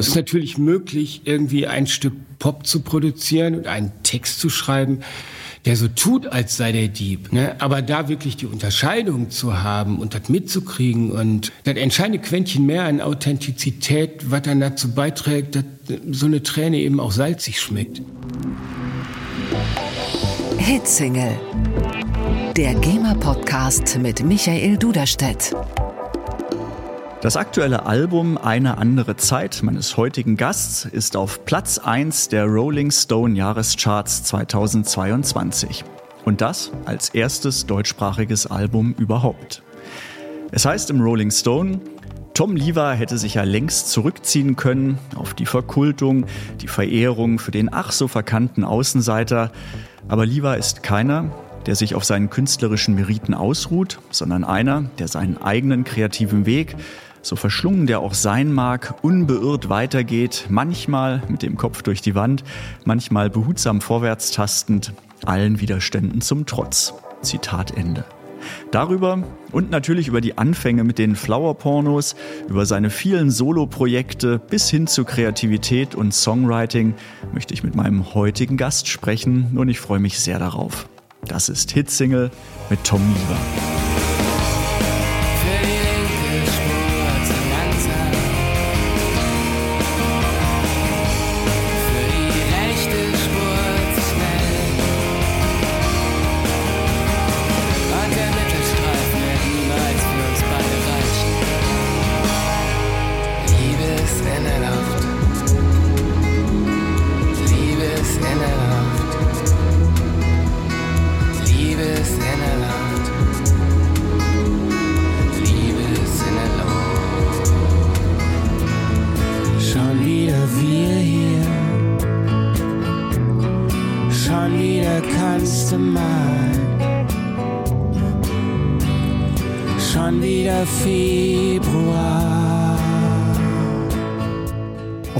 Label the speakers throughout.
Speaker 1: Es ist natürlich möglich, irgendwie ein Stück Pop zu produzieren und einen Text zu schreiben, der so tut, als sei der Dieb. Ne? Aber da wirklich die Unterscheidung zu haben und das mitzukriegen und das entscheidende Quäntchen mehr an Authentizität, was dann dazu beiträgt, dass so eine Träne eben auch salzig schmeckt.
Speaker 2: Hitsingle. Der GEMA-Podcast mit Michael Duderstedt.
Speaker 3: Das aktuelle Album Eine andere Zeit meines heutigen Gasts ist auf Platz 1 der Rolling Stone Jahrescharts 2022. Und das als erstes deutschsprachiges Album überhaupt. Es heißt im Rolling Stone, Tom Lever hätte sich ja längst zurückziehen können auf die Verkultung, die Verehrung für den ach so verkannten Außenseiter. Aber Lever ist keiner, der sich auf seinen künstlerischen Meriten ausruht, sondern einer, der seinen eigenen kreativen Weg so verschlungen der auch sein mag, unbeirrt weitergeht, manchmal mit dem Kopf durch die Wand, manchmal behutsam vorwärts tastend, allen Widerständen zum Trotz. Zitat Ende. Darüber und natürlich über die Anfänge mit den Flower-Pornos, über seine vielen Solo-Projekte bis hin zu Kreativität und Songwriting möchte ich mit meinem heutigen Gast sprechen und ich freue mich sehr darauf. Das ist Hitsingle mit Tom Lieber.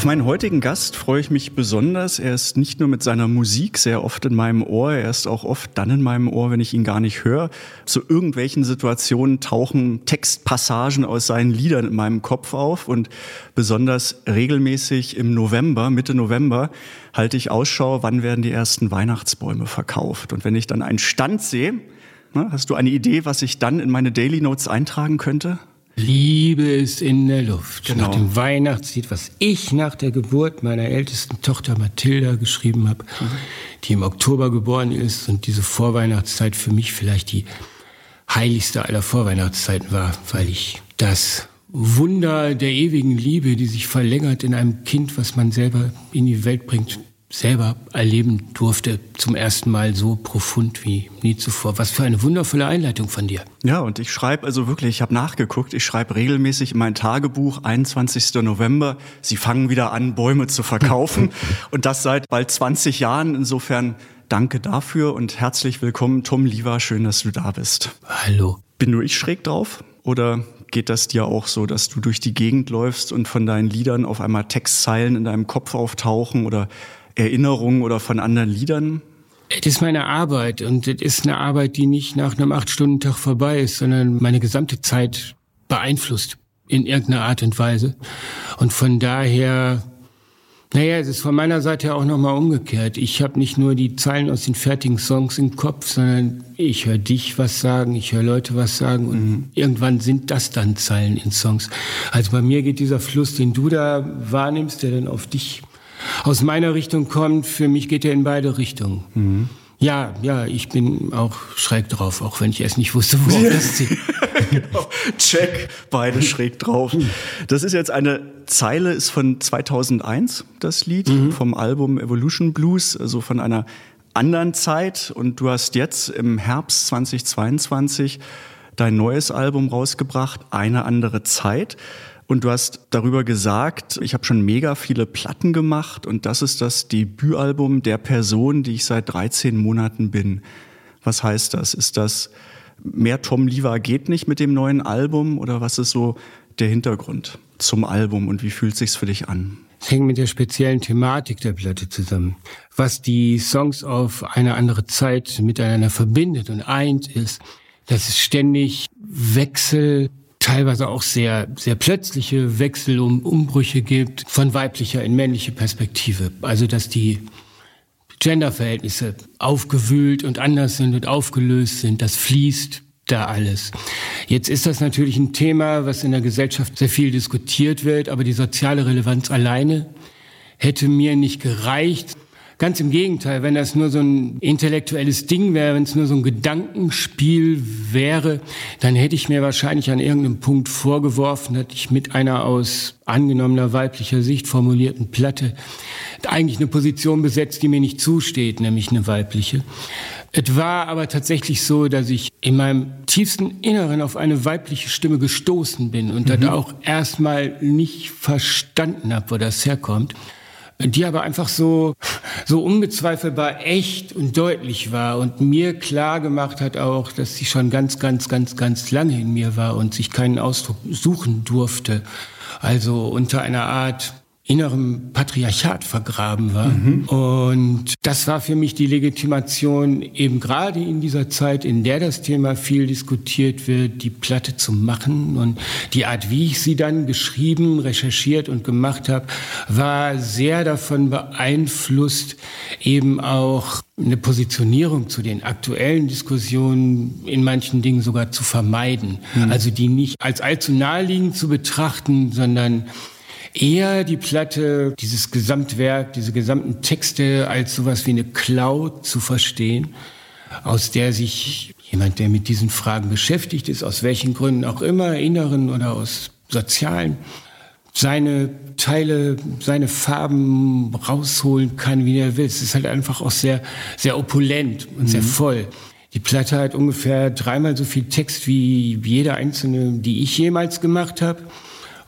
Speaker 3: Meinen heutigen Gast freue ich mich besonders. Er ist nicht nur mit seiner Musik sehr oft in meinem Ohr, er ist auch oft dann in meinem Ohr, wenn ich ihn gar nicht höre. Zu irgendwelchen Situationen tauchen Textpassagen aus seinen Liedern in meinem Kopf auf und besonders regelmäßig im November, Mitte November, halte ich Ausschau, wann werden die ersten Weihnachtsbäume verkauft. Und wenn ich dann einen Stand sehe, hast du eine Idee, was ich dann in meine Daily Notes eintragen könnte?
Speaker 1: Liebe ist in der Luft. Genau. Nach dem Weihnachtslied, was ich nach der Geburt meiner ältesten Tochter Mathilda geschrieben habe, mhm. die im Oktober geboren ist und diese Vorweihnachtszeit für mich vielleicht die heiligste aller Vorweihnachtszeiten war, weil ich das Wunder der ewigen Liebe, die sich verlängert in einem Kind, was man selber in die Welt bringt, selber erleben durfte, zum ersten Mal so profund wie nie zuvor. Was für eine wundervolle Einleitung von dir.
Speaker 3: Ja, und ich schreibe also wirklich, ich habe nachgeguckt, ich schreibe regelmäßig in mein Tagebuch, 21. November, sie fangen wieder an, Bäume zu verkaufen. und das seit bald 20 Jahren. Insofern danke dafür und herzlich willkommen, Tom Lieber, schön, dass du da bist.
Speaker 1: Hallo.
Speaker 3: Bin nur ich schräg drauf? Oder geht das dir auch so, dass du durch die Gegend läufst und von deinen Liedern auf einmal Textzeilen in deinem Kopf auftauchen oder Erinnerungen oder von anderen Liedern?
Speaker 1: Das ist meine Arbeit und das ist eine Arbeit, die nicht nach einem Acht-Stunden-Tag vorbei ist, sondern meine gesamte Zeit beeinflusst in irgendeiner Art und Weise. Und von daher, naja, es ist von meiner Seite auch nochmal umgekehrt. Ich habe nicht nur die Zeilen aus den fertigen Songs im Kopf, sondern ich höre dich was sagen, ich höre Leute was sagen und mhm. irgendwann sind das dann Zeilen in Songs. Also bei mir geht dieser Fluss, den du da wahrnimmst, der dann auf dich aus meiner Richtung kommt, für mich geht er in beide Richtungen. Mhm. Ja, ja, ich bin auch schräg drauf, auch wenn ich erst nicht wusste, wo ja. das zieht.
Speaker 3: genau. Check, beide schräg drauf. Das ist jetzt eine Zeile, ist von 2001, das Lied, mhm. vom Album Evolution Blues, also von einer anderen Zeit. Und du hast jetzt im Herbst 2022 dein neues Album rausgebracht, Eine andere Zeit. Und du hast darüber gesagt, ich habe schon mega viele Platten gemacht und das ist das Debütalbum der Person, die ich seit 13 Monaten bin. Was heißt das? Ist das mehr Tom Lever geht nicht mit dem neuen Album oder was ist so der Hintergrund zum Album und wie fühlt sich's für dich an?
Speaker 1: Es hängt mit der speziellen Thematik der Platte zusammen. Was die Songs auf eine andere Zeit miteinander verbindet und eint, ist, dass es ständig Wechsel teilweise auch sehr, sehr plötzliche Wechsel um Umbrüche gibt von weiblicher in männliche Perspektive. Also, dass die Genderverhältnisse aufgewühlt und anders sind und aufgelöst sind, das fließt da alles. Jetzt ist das natürlich ein Thema, was in der Gesellschaft sehr viel diskutiert wird, aber die soziale Relevanz alleine hätte mir nicht gereicht. Ganz im Gegenteil, wenn das nur so ein intellektuelles Ding wäre, wenn es nur so ein Gedankenspiel wäre, dann hätte ich mir wahrscheinlich an irgendeinem Punkt vorgeworfen, dass ich mit einer aus angenommener weiblicher Sicht formulierten Platte eigentlich eine Position besetzt, die mir nicht zusteht, nämlich eine weibliche. Es war aber tatsächlich so, dass ich in meinem tiefsten Inneren auf eine weibliche Stimme gestoßen bin und mhm. das auch erstmal nicht verstanden habe, wo das herkommt die aber einfach so, so unbezweifelbar echt und deutlich war und mir klar gemacht hat auch, dass sie schon ganz, ganz, ganz, ganz lange in mir war und sich keinen Ausdruck suchen durfte. Also unter einer Art innerem Patriarchat vergraben war. Mhm. Und das war für mich die Legitimation, eben gerade in dieser Zeit, in der das Thema viel diskutiert wird, die Platte zu machen. Und die Art, wie ich sie dann geschrieben, recherchiert und gemacht habe, war sehr davon beeinflusst, eben auch eine Positionierung zu den aktuellen Diskussionen in manchen Dingen sogar zu vermeiden. Mhm. Also die nicht als allzu naheliegend zu betrachten, sondern eher die Platte, dieses Gesamtwerk, diese gesamten Texte als sowas wie eine Cloud zu verstehen, aus der sich jemand, der mit diesen Fragen beschäftigt ist, aus welchen Gründen auch immer, inneren oder aus sozialen, seine Teile, seine Farben rausholen kann, wie er will. Es ist halt einfach auch sehr, sehr opulent und mhm. sehr voll. Die Platte hat ungefähr dreimal so viel Text wie jede einzelne, die ich jemals gemacht habe.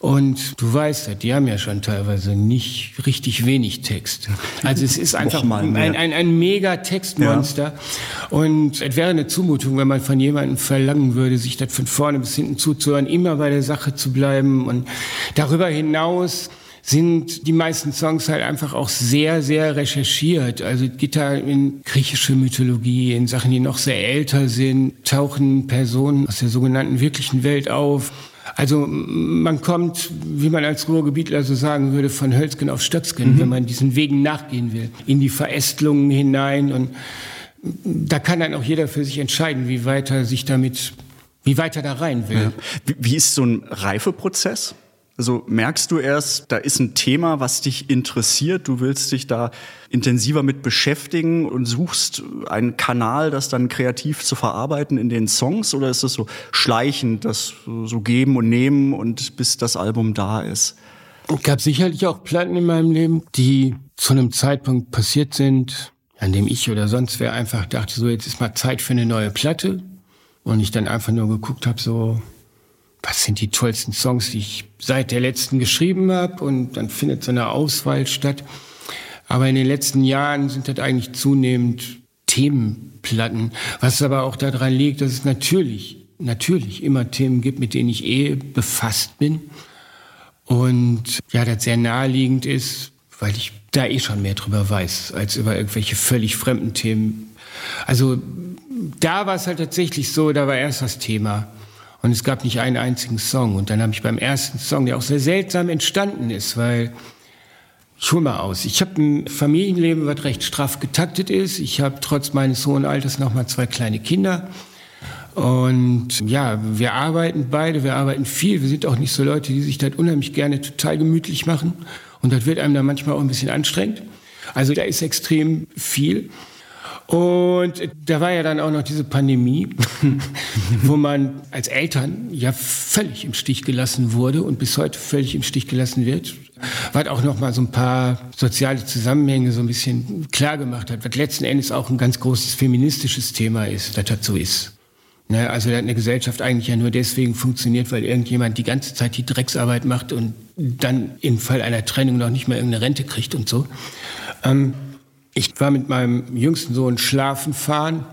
Speaker 1: Und du weißt, die haben ja schon teilweise nicht richtig wenig Text. Also es ist einfach ein, ein, ein mega Textmonster. Ja. Und es wäre eine Zumutung, wenn man von jemandem verlangen würde, sich das von vorne bis hinten zuzuhören, immer bei der Sache zu bleiben. Und darüber hinaus sind die meisten Songs halt einfach auch sehr, sehr recherchiert. Also Gitter in griechische Mythologie, in Sachen, die noch sehr älter sind, tauchen Personen aus der sogenannten wirklichen Welt auf. Also man kommt, wie man als Ruhrgebietler so sagen würde, von Hölzgen auf Stöcksken, mhm. wenn man diesen Wegen nachgehen will, in die Verästelungen hinein. Und da kann dann auch jeder für sich entscheiden, wie weit er sich damit, wie weit er da rein will. Ja.
Speaker 3: Wie, wie ist so ein Reifeprozess? Also merkst du erst, da ist ein Thema, was dich interessiert, du willst dich da intensiver mit beschäftigen und suchst einen Kanal, das dann kreativ zu verarbeiten in den Songs? Oder ist es so schleichend, das so geben und nehmen und bis das Album da ist?
Speaker 1: Es gab sicherlich auch Platten in meinem Leben, die zu einem Zeitpunkt passiert sind, an dem ich oder sonst wer einfach dachte, so jetzt ist mal Zeit für eine neue Platte. Und ich dann einfach nur geguckt habe, so was sind die tollsten Songs, die ich seit der letzten geschrieben habe und dann findet so eine Auswahl statt. Aber in den letzten Jahren sind das eigentlich zunehmend Themenplatten, was aber auch daran liegt, dass es natürlich, natürlich immer Themen gibt, mit denen ich eh befasst bin. Und ja, das sehr naheliegend ist, weil ich da eh schon mehr drüber weiß, als über irgendwelche völlig fremden Themen. Also da war es halt tatsächlich so, da war erst das Thema. Und es gab nicht einen einzigen Song. Und dann habe ich beim ersten Song, der auch sehr seltsam entstanden ist, weil ich hole mal aus. Ich habe ein Familienleben, was recht straff getaktet ist. Ich habe trotz meines hohen Alters noch mal zwei kleine Kinder. Und ja, wir arbeiten beide, wir arbeiten viel. Wir sind auch nicht so Leute, die sich das unheimlich gerne total gemütlich machen. Und das wird einem dann manchmal auch ein bisschen anstrengend. Also da ist extrem viel. Und da war ja dann auch noch diese Pandemie, wo man als Eltern ja völlig im Stich gelassen wurde und bis heute völlig im Stich gelassen wird. Was auch noch mal so ein paar soziale Zusammenhänge so ein bisschen klar gemacht hat, was letzten Endes auch ein ganz großes feministisches Thema ist, dass das so ist. Ne, also eine Gesellschaft eigentlich ja nur deswegen funktioniert, weil irgendjemand die ganze Zeit die Drecksarbeit macht und dann im Fall einer Trennung noch nicht mehr irgendeine Rente kriegt und so. Ähm, ich war mit meinem jüngsten Sohn schlafen fahren.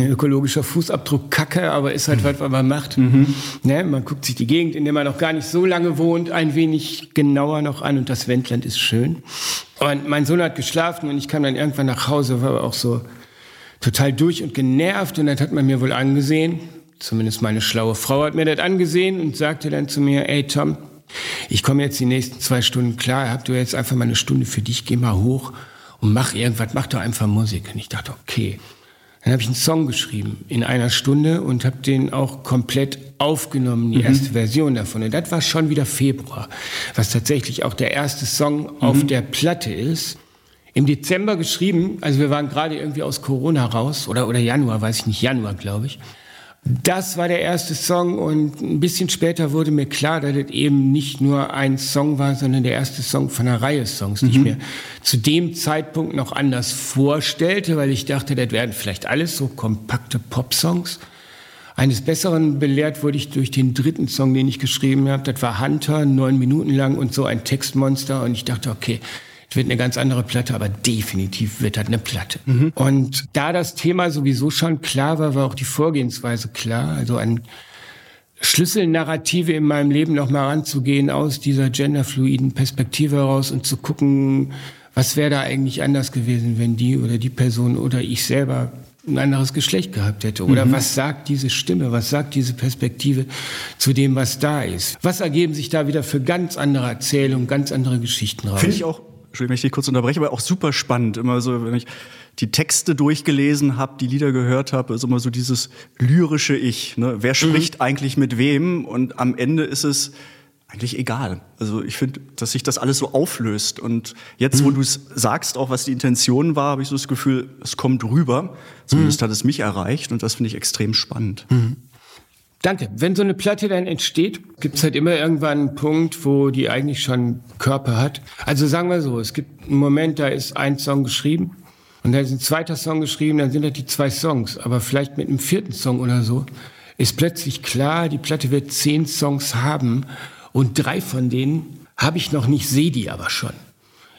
Speaker 1: Ökologischer Fußabdruck Kacke, aber ist halt was, was man macht. Mhm. Ne? Man guckt sich die Gegend, in der man noch gar nicht so lange wohnt, ein wenig genauer noch an und das Wendland ist schön. Und mein Sohn hat geschlafen und ich kam dann irgendwann nach Hause, war aber auch so total durch und genervt und dann hat man mir wohl angesehen, Zumindest meine schlaue Frau hat mir das angesehen und sagte dann zu mir, ey Tom, ich komme jetzt die nächsten zwei Stunden klar, habt du jetzt einfach mal eine Stunde für dich, geh mal hoch und mach irgendwas, mach doch einfach Musik. Und ich dachte, okay. Dann habe ich einen Song geschrieben in einer Stunde und habe den auch komplett aufgenommen, die mhm. erste Version davon. Und das war schon wieder Februar, was tatsächlich auch der erste Song mhm. auf der Platte ist. Im Dezember geschrieben, also wir waren gerade irgendwie aus Corona raus, oder, oder Januar, weiß ich nicht, Januar, glaube ich. Das war der erste Song und ein bisschen später wurde mir klar, dass es eben nicht nur ein Song war, sondern der erste Song von einer Reihe Songs, die mhm. ich mir zu dem Zeitpunkt noch anders vorstellte, weil ich dachte, das werden vielleicht alles so kompakte Pop-Songs. Eines Besseren belehrt wurde ich durch den dritten Song, den ich geschrieben habe. Das war Hunter, neun Minuten lang und so ein Textmonster. Und ich dachte, okay, wird eine ganz andere Platte, aber definitiv wird das eine Platte. Mhm. Und da das Thema sowieso schon klar war, war auch die Vorgehensweise klar. Also an Schlüsselnarrative in meinem Leben nochmal ranzugehen aus dieser genderfluiden Perspektive heraus und zu gucken, was wäre da eigentlich anders gewesen, wenn die oder die Person oder ich selber ein anderes Geschlecht gehabt hätte? Oder mhm. was sagt diese Stimme, was sagt diese Perspektive zu dem, was da ist? Was ergeben sich da wieder für ganz andere Erzählungen, ganz andere Geschichten raus?
Speaker 3: Finde ich auch Entschuldigung, wenn ich dich kurz unterbreche, aber auch super spannend. Immer so, wenn ich die Texte durchgelesen habe, die Lieder gehört habe, ist immer so dieses lyrische Ich. Ne? Wer mhm. spricht mhm. eigentlich mit wem? Und am Ende ist es eigentlich egal. Also ich finde, dass sich das alles so auflöst. Und jetzt, mhm. wo du es sagst, auch was die Intention war, habe ich so das Gefühl, es kommt rüber. Zumindest mhm. hat es mich erreicht und das finde ich extrem spannend.
Speaker 1: Danke. Wenn so eine Platte dann entsteht, gibt es halt immer irgendwann einen Punkt, wo die eigentlich schon Körper hat. Also sagen wir so, es gibt einen Moment, da ist ein Song geschrieben und dann ist ein zweiter Song geschrieben, dann sind das die zwei Songs. Aber vielleicht mit einem vierten Song oder so ist plötzlich klar, die Platte wird zehn Songs haben und drei von denen habe ich noch nicht, sehe die aber schon.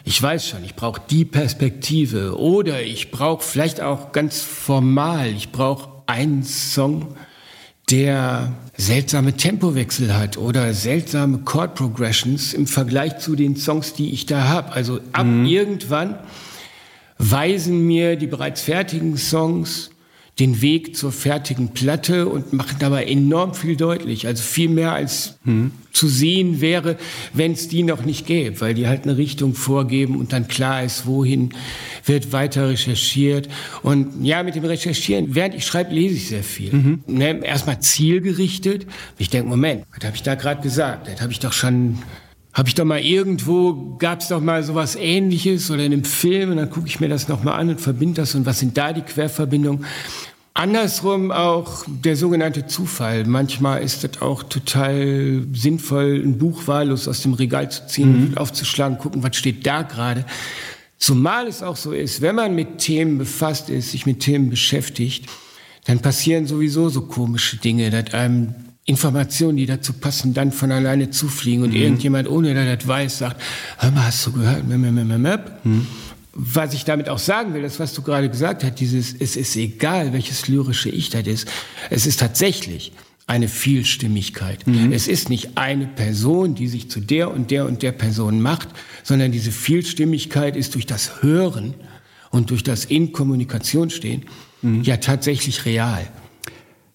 Speaker 1: Ich weiß schon, ich brauche die Perspektive oder ich brauche vielleicht auch ganz formal, ich brauche einen Song, der seltsame Tempowechsel hat oder seltsame Chord Progressions im Vergleich zu den Songs, die ich da habe. Also ab mhm. irgendwann weisen mir die bereits fertigen Songs den Weg zur fertigen Platte und machen dabei enorm viel deutlich. Also viel mehr als mhm. zu sehen wäre, wenn es die noch nicht gäbe, weil die halt eine Richtung vorgeben und dann klar ist, wohin wird weiter recherchiert. Und ja, mit dem Recherchieren, während ich schreibe, lese ich sehr viel. Mhm. Ne, erstmal zielgerichtet. Ich denke, Moment, was habe ich da gerade gesagt? Das habe ich doch schon habe ich doch mal irgendwo, gab es doch mal sowas ähnliches oder in einem Film und dann gucke ich mir das nochmal an und verbinde das und was sind da die Querverbindungen. Andersrum auch der sogenannte Zufall. Manchmal ist es auch total sinnvoll, ein Buch wahllos aus dem Regal zu ziehen, mhm. aufzuschlagen, gucken, was steht da gerade. Zumal es auch so ist, wenn man mit Themen befasst ist, sich mit Themen beschäftigt, dann passieren sowieso so komische Dinge, dass einem Informationen, die dazu passen, dann von alleine zufliegen und mhm. irgendjemand, ohne dass er das weiß, sagt, hör mal, hast du gehört? Mhm. Was ich damit auch sagen will, das, was du gerade gesagt hast, dieses, es ist egal, welches lyrische Ich das ist. Es ist tatsächlich eine Vielstimmigkeit. Mhm. Es ist nicht eine Person, die sich zu der und der und der Person macht, sondern diese Vielstimmigkeit ist durch das Hören und durch das in Kommunikation stehen mhm. ja tatsächlich real.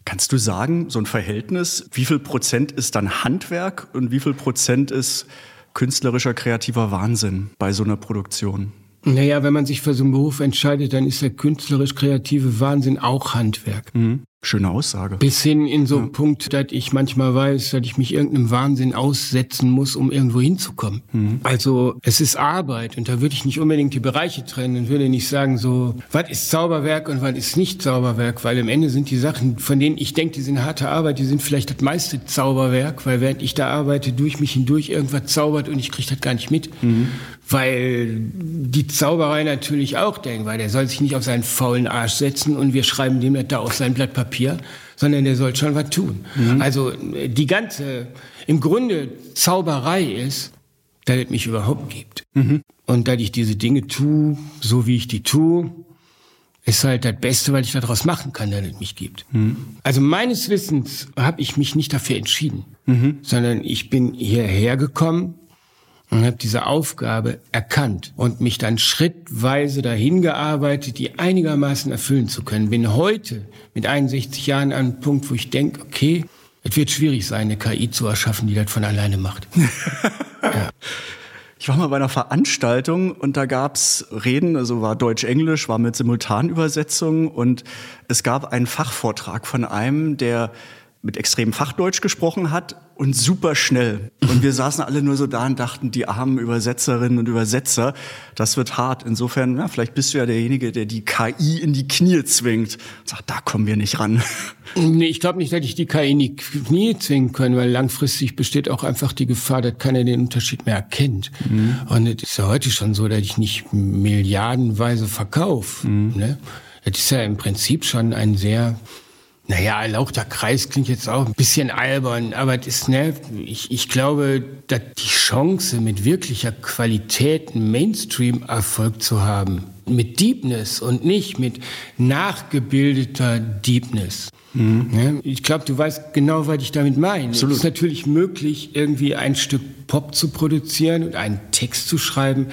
Speaker 3: Kannst du sagen, so ein Verhältnis, wie viel Prozent ist dann Handwerk und wie viel Prozent ist künstlerischer, kreativer Wahnsinn bei so einer Produktion?
Speaker 1: Naja, wenn man sich für so einen Beruf entscheidet, dann ist der künstlerisch-kreative Wahnsinn auch Handwerk.
Speaker 3: Mhm. Schöne Aussage.
Speaker 1: Bis hin in so einen Punkt, dass ich manchmal weiß, dass ich mich irgendeinem Wahnsinn aussetzen muss, um irgendwo hinzukommen. Mhm. Also es ist Arbeit und da würde ich nicht unbedingt die Bereiche trennen und würde nicht sagen so, was ist Zauberwerk und was ist nicht Zauberwerk, weil im Ende sind die Sachen, von denen ich denke, die sind harte Arbeit, die sind vielleicht das meiste Zauberwerk, weil während ich da arbeite, durch mich hindurch irgendwas zaubert und ich kriege das gar nicht mit. Mhm. Weil die Zauberei natürlich auch denkt, weil der soll sich nicht auf seinen faulen Arsch setzen und wir schreiben dem da auf sein Blatt Papier, sondern der soll schon was tun. Mhm. Also die ganze, im Grunde Zauberei ist, dass es mich überhaupt gibt. Mhm. Und dass ich diese Dinge tue, so wie ich die tue, ist halt das Beste, weil ich daraus machen kann, dass es mich gibt. Mhm. Also meines Wissens habe ich mich nicht dafür entschieden, mhm. sondern ich bin hierher gekommen und habe diese Aufgabe erkannt und mich dann schrittweise dahin gearbeitet, die einigermaßen erfüllen zu können. Bin heute mit 61 Jahren an einem Punkt, wo ich denke, okay, es wird schwierig sein, eine KI zu erschaffen, die das von alleine macht.
Speaker 3: ja. Ich war mal bei einer Veranstaltung und da gab's Reden, also war Deutsch-Englisch, war mit Simultanübersetzung und es gab einen Fachvortrag von einem, der mit extremem Fachdeutsch gesprochen hat und super schnell. Und wir saßen alle nur so da und dachten, die armen Übersetzerinnen und Übersetzer, das wird hart. Insofern, ja, vielleicht bist du ja derjenige, der die KI in die Knie zwingt. Und sagt, da kommen wir nicht ran.
Speaker 1: Nee, ich glaube nicht, dass ich die KI in die Knie zwingen kann, weil langfristig besteht auch einfach die Gefahr, dass keiner den Unterschied mehr erkennt. Mhm. Und es ist ja heute schon so, dass ich nicht milliardenweise verkaufe. Mhm. Ne? Das ist ja im Prinzip schon ein sehr naja, erlauchter Kreis klingt jetzt auch ein bisschen albern, aber das, ne, ich, ich glaube, dass die Chance, mit wirklicher Qualität einen Mainstream-Erfolg zu haben, mit Deepness und nicht mit nachgebildeter Deepness. Mhm. Ne? Ich glaube, du weißt genau, was ich damit meine. Absolut. Es ist natürlich möglich, irgendwie ein Stück Pop zu produzieren und einen Text zu schreiben,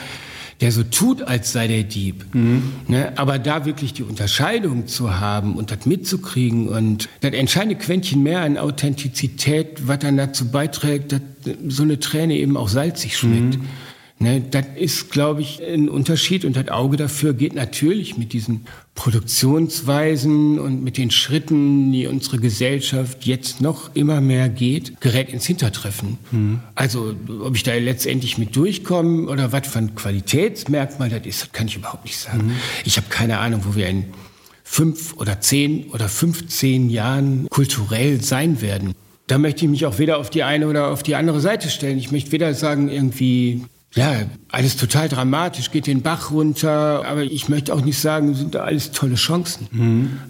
Speaker 1: der so tut, als sei der Dieb. Mhm. Ne? Aber da wirklich die Unterscheidung zu haben und das mitzukriegen und das entscheidende Quäntchen mehr an Authentizität, was dann dazu beiträgt, dass so eine Träne eben auch salzig schmeckt. Mhm. Ne, das ist, glaube ich, ein Unterschied und das Auge dafür geht natürlich mit diesen Produktionsweisen und mit den Schritten, die unsere Gesellschaft jetzt noch immer mehr geht, gerät ins Hintertreffen. Mhm. Also, ob ich da letztendlich mit durchkomme oder was für ein Qualitätsmerkmal das ist, das kann ich überhaupt nicht sagen. Mhm. Ich habe keine Ahnung, wo wir in fünf oder zehn oder 15 Jahren kulturell sein werden. Da möchte ich mich auch weder auf die eine oder auf die andere Seite stellen. Ich möchte weder sagen, irgendwie ja, alles total dramatisch, geht den Bach runter, aber ich möchte auch nicht sagen, sind da alles tolle Chancen. Mhm.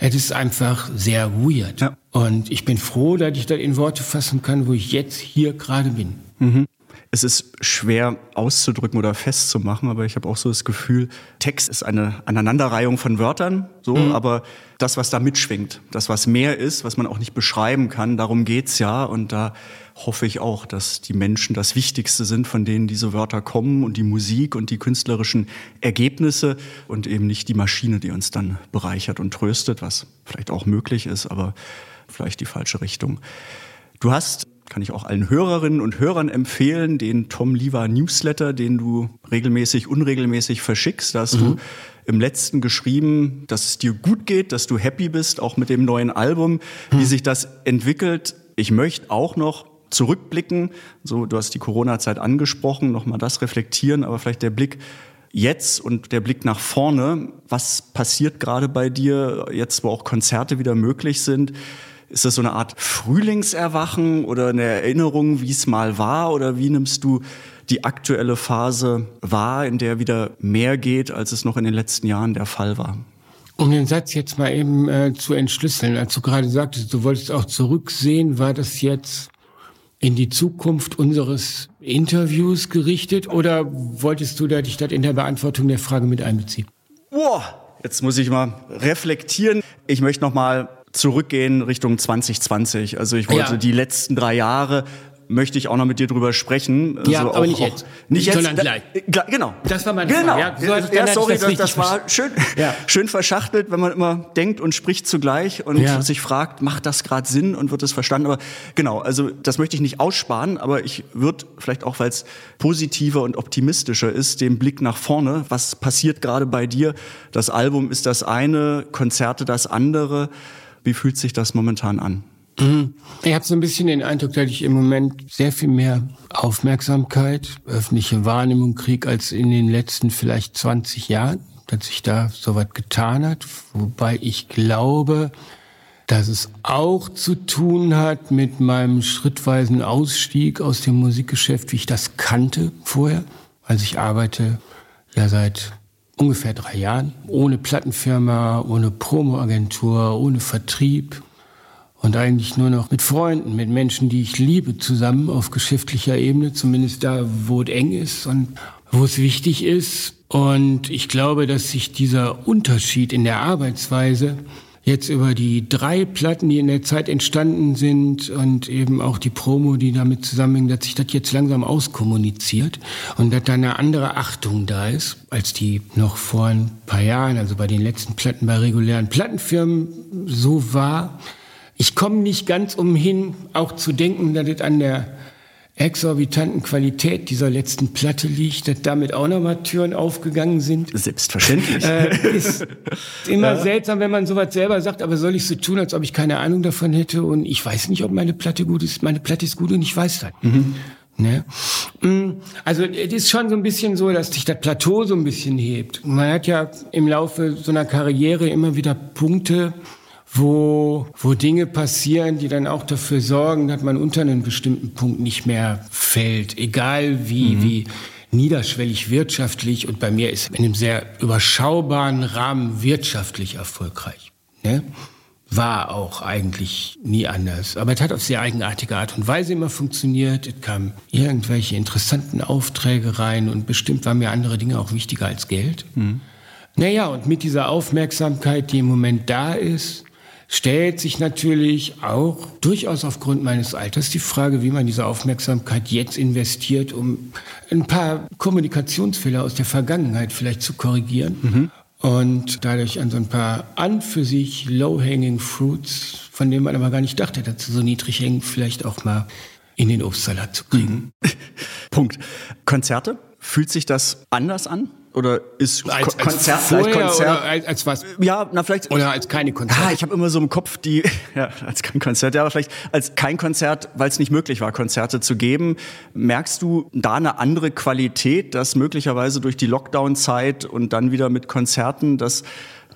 Speaker 1: Es ist einfach sehr weird. Ja. Und ich bin froh, dass ich das in Worte fassen kann, wo ich jetzt hier gerade bin.
Speaker 3: Mhm. Es ist schwer auszudrücken oder festzumachen, aber ich habe auch so das Gefühl, Text ist eine Aneinanderreihung von Wörtern, so, mhm. aber das, was da mitschwingt, das, was mehr ist, was man auch nicht beschreiben kann, darum geht's ja. Und da hoffe ich auch, dass die Menschen das Wichtigste sind, von denen diese Wörter kommen und die Musik und die künstlerischen Ergebnisse und eben nicht die Maschine, die uns dann bereichert und tröstet, was vielleicht auch möglich ist, aber vielleicht die falsche Richtung. Du hast kann ich auch allen Hörerinnen und Hörern empfehlen, den Tom Lever Newsletter, den du regelmäßig, unregelmäßig verschickst. Da hast mhm. du im letzten geschrieben, dass es dir gut geht, dass du happy bist, auch mit dem neuen Album, mhm. wie sich das entwickelt. Ich möchte auch noch zurückblicken. So, du hast die Corona-Zeit angesprochen, nochmal das reflektieren, aber vielleicht der Blick jetzt und der Blick nach vorne. Was passiert gerade bei dir jetzt, wo auch Konzerte wieder möglich sind? Ist das so eine Art Frühlingserwachen oder eine Erinnerung, wie es mal war? Oder wie nimmst du die aktuelle Phase wahr, in der wieder mehr geht, als es noch in den letzten Jahren der Fall war?
Speaker 1: Um den Satz jetzt mal eben äh, zu entschlüsseln, als du gerade sagtest, du wolltest auch zurücksehen, war das jetzt in die Zukunft unseres Interviews gerichtet oder wolltest du da dich das in der Beantwortung der Frage mit einbeziehen?
Speaker 3: Boah, jetzt muss ich mal reflektieren. Ich möchte noch mal zurückgehen Richtung 2020. Also ich wollte ja. die letzten drei Jahre möchte ich auch noch mit dir drüber sprechen.
Speaker 1: Ja, also aber auch, nicht jetzt.
Speaker 3: Nicht jetzt,
Speaker 1: sondern gleich.
Speaker 3: Da, genau.
Speaker 1: Das war meine
Speaker 3: genau.
Speaker 1: Frage.
Speaker 3: Ja, so, ja sorry, das, das, war schön, ja. schön verschachtelt, wenn man immer denkt und spricht zugleich und ja. sich fragt, macht das gerade Sinn und wird es verstanden? Aber genau, also das möchte ich nicht aussparen, aber ich würde vielleicht auch, weil es positiver und optimistischer ist, den Blick nach vorne. Was passiert gerade bei dir? Das Album ist das eine, Konzerte das andere. Wie fühlt sich das momentan an?
Speaker 1: Mhm. Ich habe so ein bisschen den Eindruck, dass ich im Moment sehr viel mehr Aufmerksamkeit, öffentliche Wahrnehmung kriege als in den letzten vielleicht 20 Jahren, dass sich da so was getan hat. Wobei ich glaube, dass es auch zu tun hat mit meinem schrittweisen Ausstieg aus dem Musikgeschäft, wie ich das kannte vorher. Also ich arbeite ja seit ungefähr drei Jahren, ohne Plattenfirma, ohne Promoagentur, ohne Vertrieb und eigentlich nur noch mit Freunden, mit Menschen, die ich liebe, zusammen auf geschäftlicher Ebene, zumindest da, wo es eng ist und wo es wichtig ist. Und ich glaube, dass sich dieser Unterschied in der Arbeitsweise jetzt über die drei Platten, die in der Zeit entstanden sind und eben auch die Promo, die damit zusammenhängt, dass sich das jetzt langsam auskommuniziert und dass da eine andere Achtung da ist, als die noch vor ein paar Jahren, also bei den letzten Platten bei regulären Plattenfirmen so war. Ich komme nicht ganz umhin, auch zu denken, dass es an der exorbitanten Qualität dieser letzten Platte liegt, dass damit auch nochmal Türen aufgegangen sind.
Speaker 3: Selbstverständlich.
Speaker 1: Äh, ist immer ja. seltsam, wenn man sowas selber sagt, aber soll ich so tun, als ob ich keine Ahnung davon hätte und ich weiß nicht, ob meine Platte gut ist. Meine Platte ist gut und ich weiß das. Mhm. Ne? Mm, also es ist schon so ein bisschen so, dass sich das Plateau so ein bisschen hebt. Man hat ja im Laufe so einer Karriere immer wieder Punkte, wo, wo Dinge passieren, die dann auch dafür sorgen, dass man unter einen bestimmten Punkt nicht mehr fällt. Egal wie, mhm. wie niederschwellig wirtschaftlich und bei mir ist in einem sehr überschaubaren Rahmen wirtschaftlich erfolgreich. Ne? War auch eigentlich nie anders. Aber es hat auf sehr eigenartige Art und Weise immer funktioniert. Es kamen irgendwelche interessanten Aufträge rein und bestimmt waren mir andere Dinge auch wichtiger als Geld. Mhm. Naja, und mit dieser Aufmerksamkeit, die im Moment da ist, stellt sich natürlich auch durchaus aufgrund meines Alters die Frage, wie man diese Aufmerksamkeit jetzt investiert, um ein paar Kommunikationsfehler aus der Vergangenheit vielleicht zu korrigieren. Mhm. Und dadurch an so ein paar an für sich low-hanging fruits, von denen man aber gar nicht dachte, dass sie so niedrig hängen, vielleicht auch mal in den Obstsalat zu kriegen.
Speaker 3: Mhm. Punkt. Konzerte? Fühlt sich das anders an? Oder ist
Speaker 1: als, Ko Konzert als vielleicht Konzert? Oder als, als was?
Speaker 3: Ja, na vielleicht.
Speaker 1: Oder als keine Konzert.
Speaker 3: Ah, ich habe immer so im Kopf die, ja, als kein Konzert, ja, aber vielleicht als kein Konzert, weil es nicht möglich war, Konzerte zu geben. Merkst du da eine andere Qualität, dass möglicherweise durch die Lockdown-Zeit und dann wieder mit Konzerten, dass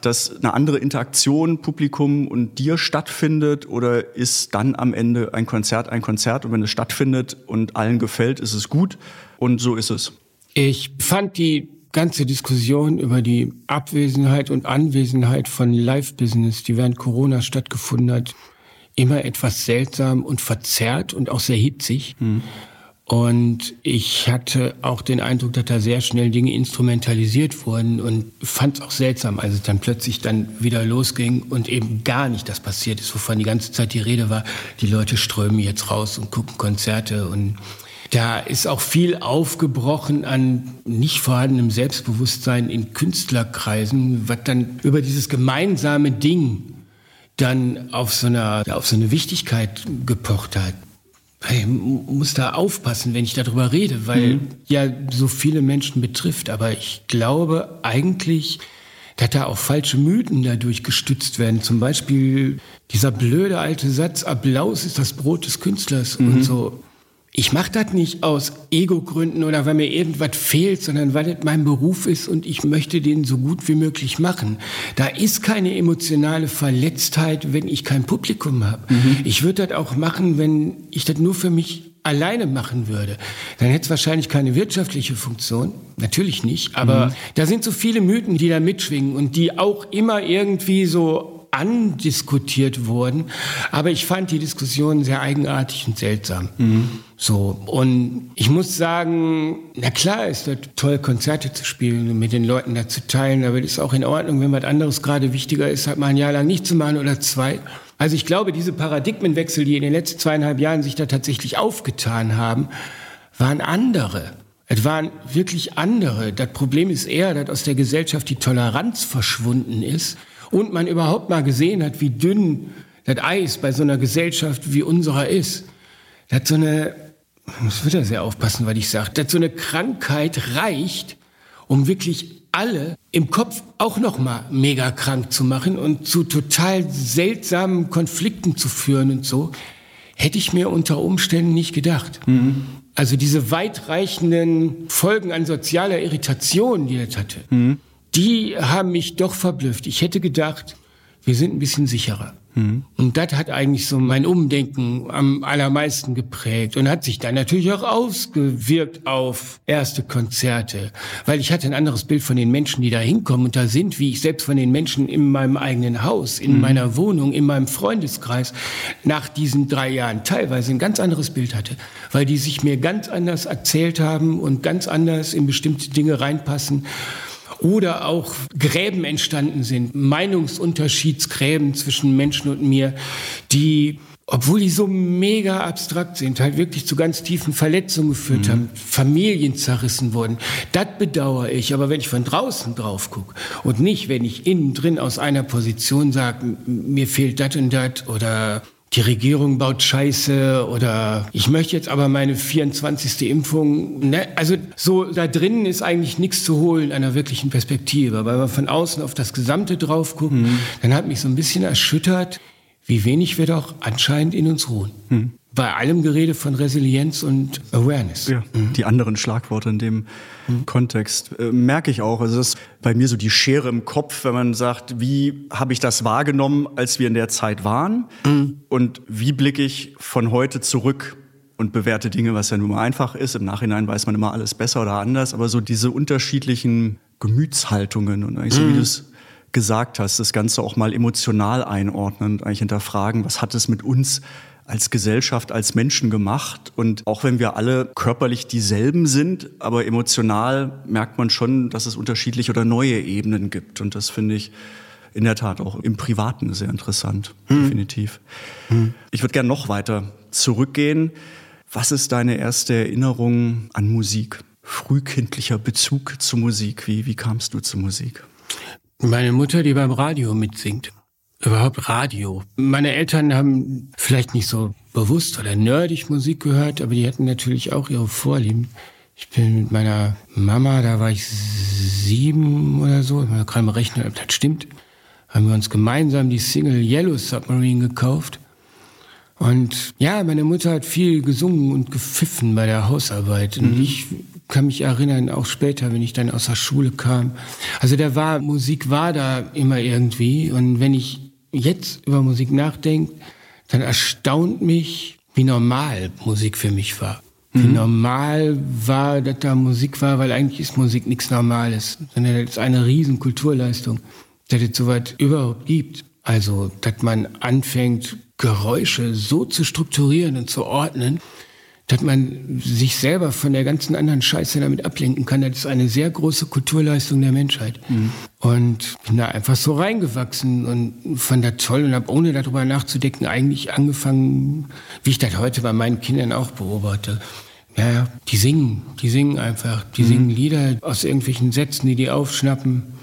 Speaker 3: dass eine andere Interaktion Publikum und dir stattfindet oder ist dann am Ende ein Konzert ein Konzert und wenn es stattfindet und allen gefällt, ist es gut und so ist es.
Speaker 1: Ich fand die ganze Diskussion über die Abwesenheit und Anwesenheit von Live-Business, die während Corona stattgefunden hat, immer etwas seltsam und verzerrt und auch sehr hitzig. Mhm. Und ich hatte auch den Eindruck, dass da sehr schnell Dinge instrumentalisiert wurden und fand es auch seltsam, als es dann plötzlich dann wieder losging und eben gar nicht das passiert ist, wovon die ganze Zeit die Rede war. Die Leute strömen jetzt raus und gucken Konzerte und da ist auch viel aufgebrochen an nicht vorhandenem Selbstbewusstsein in Künstlerkreisen, was dann über dieses gemeinsame Ding dann auf so, einer, auf so eine Wichtigkeit gepocht hat. Ich muss da aufpassen, wenn ich darüber rede, weil mhm. ja so viele Menschen betrifft. Aber ich glaube eigentlich, dass da auch falsche Mythen dadurch gestützt werden. Zum Beispiel dieser blöde alte Satz, Applaus ist das Brot des Künstlers mhm. und so ich mache das nicht aus Ego-Gründen oder weil mir irgendwas fehlt, sondern weil es mein Beruf ist und ich möchte den so gut wie möglich machen. Da ist keine emotionale Verletztheit, wenn ich kein Publikum habe. Mhm. Ich würde das auch machen, wenn ich das nur für mich alleine machen würde. Dann hätte es wahrscheinlich keine wirtschaftliche Funktion. Natürlich nicht. Aber mhm. da sind so viele Mythen, die da mitschwingen und die auch immer irgendwie so andiskutiert wurden. Aber ich fand die Diskussion sehr eigenartig und seltsam. Mhm. So. Und ich muss sagen, na klar ist das toll, Konzerte zu spielen und mit den Leuten da zu teilen. Aber es ist auch in Ordnung, wenn was anderes gerade wichtiger ist, halt mal ein Jahr lang nicht zu machen oder zwei. Also ich glaube, diese Paradigmenwechsel, die in den letzten zweieinhalb Jahren sich da tatsächlich aufgetan haben, waren andere. Es waren wirklich andere. Das Problem ist eher, dass aus der Gesellschaft die Toleranz verschwunden ist und man überhaupt mal gesehen hat, wie dünn das Eis bei so einer Gesellschaft wie unserer ist. Das so eine, ich muss wieder sehr aufpassen, was ich sage, dass so eine Krankheit reicht, um wirklich alle im Kopf auch noch mal mega krank zu machen und zu total seltsamen Konflikten zu führen und so, hätte ich mir unter Umständen nicht gedacht. Mhm. Also diese weitreichenden Folgen an sozialer Irritation, die das hatte. Mhm die haben mich doch verblüfft. Ich hätte gedacht, wir sind ein bisschen sicherer. Mhm. Und das hat eigentlich so mein Umdenken am allermeisten geprägt und hat sich dann natürlich auch ausgewirkt auf erste Konzerte, weil ich hatte ein anderes Bild von den Menschen, die da hinkommen und da sind, wie ich selbst von den Menschen in meinem eigenen Haus, in mhm. meiner Wohnung, in meinem Freundeskreis nach diesen drei Jahren teilweise ein ganz anderes Bild hatte, weil die sich mir ganz anders erzählt haben und ganz anders in bestimmte Dinge reinpassen. Oder auch Gräben entstanden sind, Meinungsunterschiedsgräben zwischen Menschen und mir, die obwohl die so mega abstrakt sind, halt wirklich zu ganz tiefen Verletzungen geführt mhm. haben, Familien zerrissen wurden. Das bedauere ich. Aber wenn ich von draußen drauf gucke und nicht, wenn ich innen drin aus einer Position sage, mir fehlt das und das oder die Regierung baut Scheiße oder ich möchte jetzt aber meine 24. Impfung. Ne? Also so da drinnen ist eigentlich nichts zu holen einer wirklichen Perspektive. Weil man von außen auf das Gesamte drauf guckt, mhm. dann hat mich so ein bisschen erschüttert, wie wenig wir doch anscheinend in uns ruhen. Mhm. Bei allem Gerede von Resilienz und Awareness.
Speaker 3: Ja, mhm. die anderen Schlagworte in dem mhm. Kontext äh, merke ich auch. Also es ist bei mir so die Schere im Kopf, wenn man sagt, wie habe ich das wahrgenommen, als wir in der Zeit waren? Mhm. Und wie blicke ich von heute zurück und bewerte Dinge, was ja nun mal einfach ist. Im Nachhinein weiß man immer alles besser oder anders, aber so diese unterschiedlichen Gemütshaltungen und eigentlich so wie mhm. das gesagt hast, das Ganze auch mal emotional einordnen und eigentlich hinterfragen, was hat es mit uns als Gesellschaft, als Menschen gemacht. Und auch wenn wir alle körperlich dieselben sind, aber emotional merkt man schon, dass es unterschiedliche oder neue Ebenen gibt. Und das finde ich in der Tat auch im Privaten sehr interessant, hm. definitiv. Hm. Ich würde gerne noch weiter zurückgehen. Was ist deine erste Erinnerung an Musik? Frühkindlicher Bezug zu Musik. Wie, wie kamst du zur Musik?
Speaker 1: Meine Mutter, die beim Radio mitsingt. Überhaupt Radio. Meine Eltern haben vielleicht nicht so bewusst oder nerdig Musik gehört, aber die hatten natürlich auch ihre Vorlieben. Ich bin mit meiner Mama, da war ich sieben oder so, ich kann mal rechnen, ob das stimmt, haben wir uns gemeinsam die Single Yellow Submarine gekauft. Und ja, meine Mutter hat viel gesungen und gepfiffen bei der Hausarbeit. Und mhm. ich kann mich erinnern, auch später, wenn ich dann aus der Schule kam. Also da war, Musik war da immer irgendwie. Und wenn ich jetzt über Musik nachdenke, dann erstaunt mich, wie normal Musik für mich war. Mhm. Wie normal war, dass da Musik war, weil eigentlich ist Musik nichts Normales, sondern das ist eine riesen Kulturleistung, dass es soweit überhaupt gibt. Also, dass man anfängt, Geräusche so zu strukturieren und zu ordnen, dass man sich selber von der ganzen anderen Scheiße damit ablenken kann. Das ist eine sehr große Kulturleistung der Menschheit. Mhm. Und bin da einfach so reingewachsen und fand das toll und habe ohne darüber nachzudenken eigentlich angefangen, wie ich das heute bei meinen Kindern auch beobachte. Ja, die singen, die singen einfach, die mhm. singen Lieder aus irgendwelchen Sätzen, die die aufschnappen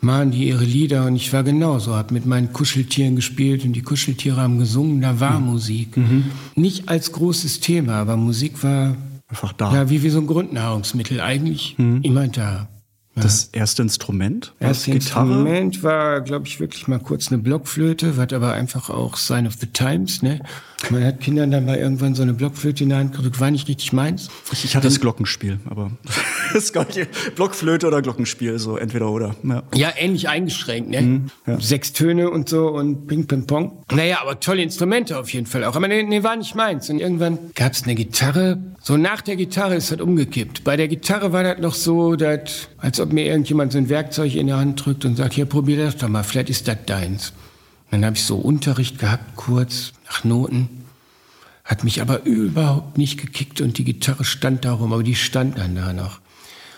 Speaker 1: machen die ihre Lieder und ich war genauso, habe mit meinen Kuscheltieren gespielt und die Kuscheltiere haben gesungen, da war mhm. Musik. Mhm. Nicht als großes Thema, aber Musik war einfach da. Ja, wie, wie so ein Grundnahrungsmittel, eigentlich mhm. immer da.
Speaker 3: Ja. Das erste Instrument?
Speaker 1: Das erste Instrument war, glaube ich, wirklich mal kurz eine Blockflöte, was aber einfach auch Sign of the Times, ne? Man hat Kindern dann mal irgendwann so eine Blockflöte in der Hand gedrückt, war nicht richtig meins.
Speaker 3: Ich, hatte das Glockenspiel, aber das gleiche. Blockflöte oder Glockenspiel, so entweder oder.
Speaker 1: Ja, ja ähnlich eingeschränkt, ne? Mhm, ja. Sechs Töne und so und Ping, Ping, Pong. Naja, aber tolle Instrumente auf jeden Fall auch. Aber ne, ne war nicht meins. Und irgendwann gab es eine Gitarre. So nach der Gitarre ist das umgekippt. Bei der Gitarre war das noch so, dass, als ob mir irgendjemand so ein Werkzeug in der Hand drückt und sagt, hier, probier das doch mal, vielleicht ist das deins. Dann habe ich so Unterricht gehabt, kurz, nach Noten. Hat mich aber überhaupt nicht gekickt und die Gitarre stand darum, aber die stand dann da noch.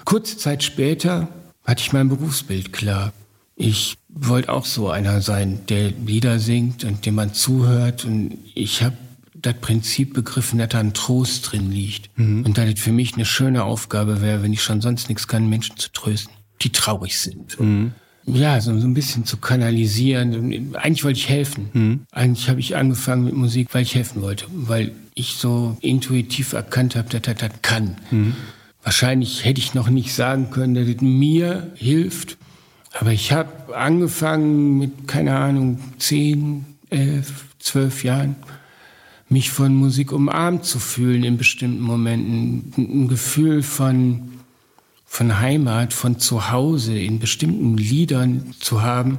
Speaker 1: Kurze Zeit später hatte ich mein Berufsbild klar. Ich wollte auch so einer sein, der Lieder singt und dem man zuhört. Und ich habe das Prinzip begriffen, dass da ein Trost drin liegt. Mhm. Und dass es für mich eine schöne Aufgabe wäre, wenn ich schon sonst nichts kann, Menschen zu trösten, die traurig sind. Mhm ja, so, so ein bisschen zu kanalisieren. Eigentlich wollte ich helfen. Mhm. Eigentlich habe ich angefangen mit Musik, weil ich helfen wollte, weil ich so intuitiv erkannt habe, dass das, das kann. Mhm. Wahrscheinlich hätte ich noch nicht sagen können, dass es mir hilft, aber ich habe angefangen mit, keine Ahnung, zehn, elf, zwölf Jahren, mich von Musik umarmt zu fühlen in bestimmten Momenten. Ein Gefühl von von Heimat, von Zuhause in bestimmten Liedern zu haben,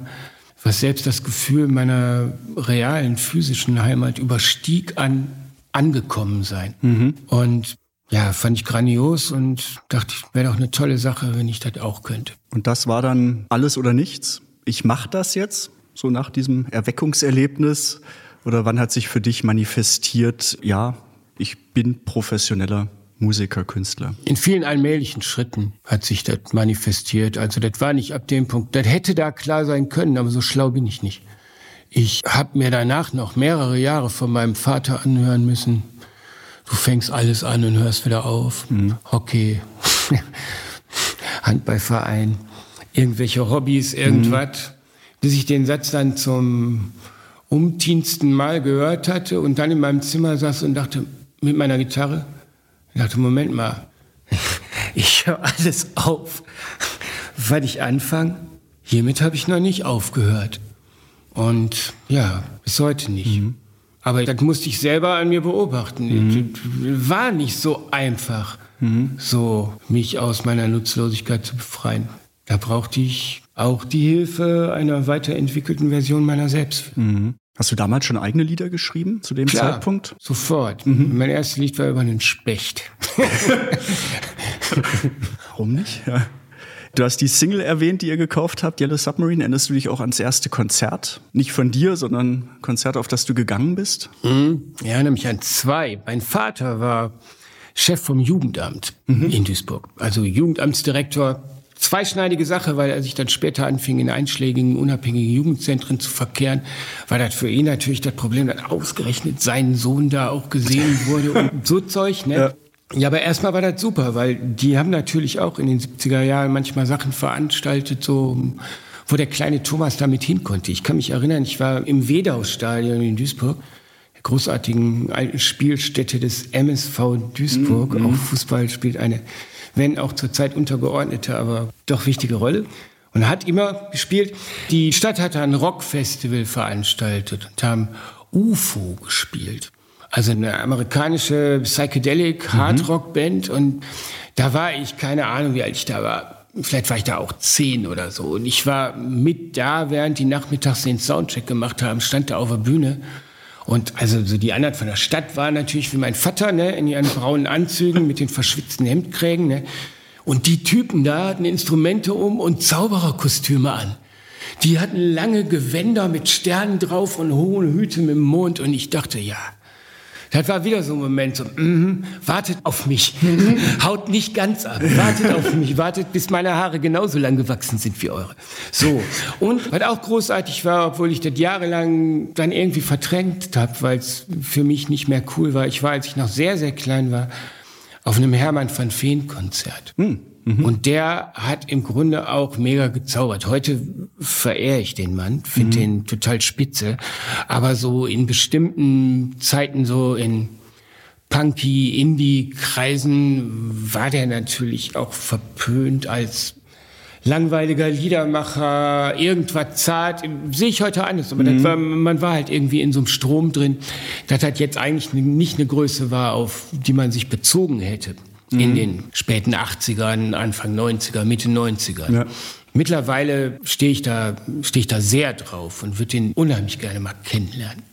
Speaker 1: was selbst das Gefühl meiner realen physischen Heimat überstieg an angekommen sein. Mhm. Und ja, fand ich grandios und dachte, wäre doch eine tolle Sache, wenn ich das auch könnte.
Speaker 3: Und das war dann alles oder nichts? Ich mache das jetzt, so nach diesem Erweckungserlebnis? Oder wann hat sich für dich manifestiert, ja, ich bin professioneller Musiker, Künstler?
Speaker 1: In vielen allmählichen Schritten hat sich das manifestiert. Also das war nicht ab dem Punkt. Das hätte da klar sein können, aber so schlau bin ich nicht. Ich habe mir danach noch mehrere Jahre von meinem Vater anhören müssen. Du fängst alles an und hörst wieder auf. Mhm. Hockey, Handballverein, irgendwelche Hobbys, irgendwas. Mhm. Bis ich den Satz dann zum umdiensten Mal gehört hatte und dann in meinem Zimmer saß und dachte, mit meiner Gitarre, ich dachte, Moment mal, ich höre alles auf, weil ich anfange. Hiermit habe ich noch nicht aufgehört. Und ja, bis heute nicht. Mhm. Aber das musste ich selber an mir beobachten. Mhm. War nicht so einfach, mhm. so mich aus meiner Nutzlosigkeit zu befreien. Da brauchte ich auch die Hilfe einer weiterentwickelten Version meiner selbst.
Speaker 3: Mhm. Hast du damals schon eigene Lieder geschrieben zu dem Klar, Zeitpunkt?
Speaker 1: Sofort. Mhm. Mein erstes Lied war über einen Specht.
Speaker 3: Warum nicht? Ja. Du hast die Single erwähnt, die ihr gekauft habt, Yellow Submarine. Erinnerst du dich auch ans erste Konzert? Nicht von dir, sondern Konzert, auf das du gegangen bist?
Speaker 1: Mhm. Ich erinnere mich an zwei. Mein Vater war Chef vom Jugendamt mhm. in Duisburg. Also Jugendamtsdirektor zweischneidige Sache, weil er sich dann später anfing, in einschlägigen, unabhängigen Jugendzentren zu verkehren, war das für ihn natürlich das Problem, dass ausgerechnet sein Sohn da auch gesehen wurde und so Zeug, ne? Ja. Ja, aber erstmal war das super, weil die haben natürlich auch in den 70er Jahren manchmal Sachen veranstaltet, so wo der kleine Thomas damit hin konnte. Ich kann mich erinnern, ich war im Wedau-Stadion in Duisburg, der großartigen alten Spielstätte des MSV Duisburg. Mhm. Auch Fußball spielt eine wenn auch zurzeit untergeordnete, aber doch wichtige Rolle. Und hat immer gespielt. Die Stadt hatte ein Rockfestival veranstaltet und haben UFO gespielt. Also eine amerikanische Psychedelic Hard Rock Band. Und da war ich, keine Ahnung, wie alt ich da war. Vielleicht war ich da auch zehn oder so. Und ich war mit da, während die nachmittags den Soundcheck gemacht haben, stand da auf der Bühne und also so die anderen von der Stadt waren natürlich wie mein Vater, ne, in ihren braunen Anzügen mit den verschwitzten Hemdkrägen, ne. Und die Typen da hatten Instrumente um und Zaubererkostüme an. Die hatten lange Gewänder mit Sternen drauf und hohe Hüte mit dem Mond und ich dachte, ja, das war wieder so ein Moment, so, mm, wartet auf mich, haut nicht ganz ab, wartet auf mich, wartet, bis meine Haare genauso lang gewachsen sind wie eure. So, und was auch großartig war, obwohl ich das jahrelang dann irgendwie verdrängt habe, weil es für mich nicht mehr cool war, ich war, als ich noch sehr, sehr klein war, auf einem Hermann van Feen Konzert. Hm. Mhm. Und der hat im Grunde auch mega gezaubert. Heute verehre ich den Mann, finde mhm. den total spitze. Aber so in bestimmten Zeiten, so in Punky, Indie-Kreisen, war der natürlich auch verpönt als langweiliger Liedermacher, irgendwas zart, sehe ich heute anders, aber mhm. war, man war halt irgendwie in so einem Strom drin, das hat jetzt eigentlich nicht eine Größe war, auf die man sich bezogen hätte mhm. in den späten 80ern, Anfang 90er, Mitte 90er. Ja. Mittlerweile stehe ich da, stehe ich da sehr drauf und würde den unheimlich gerne mal kennenlernen.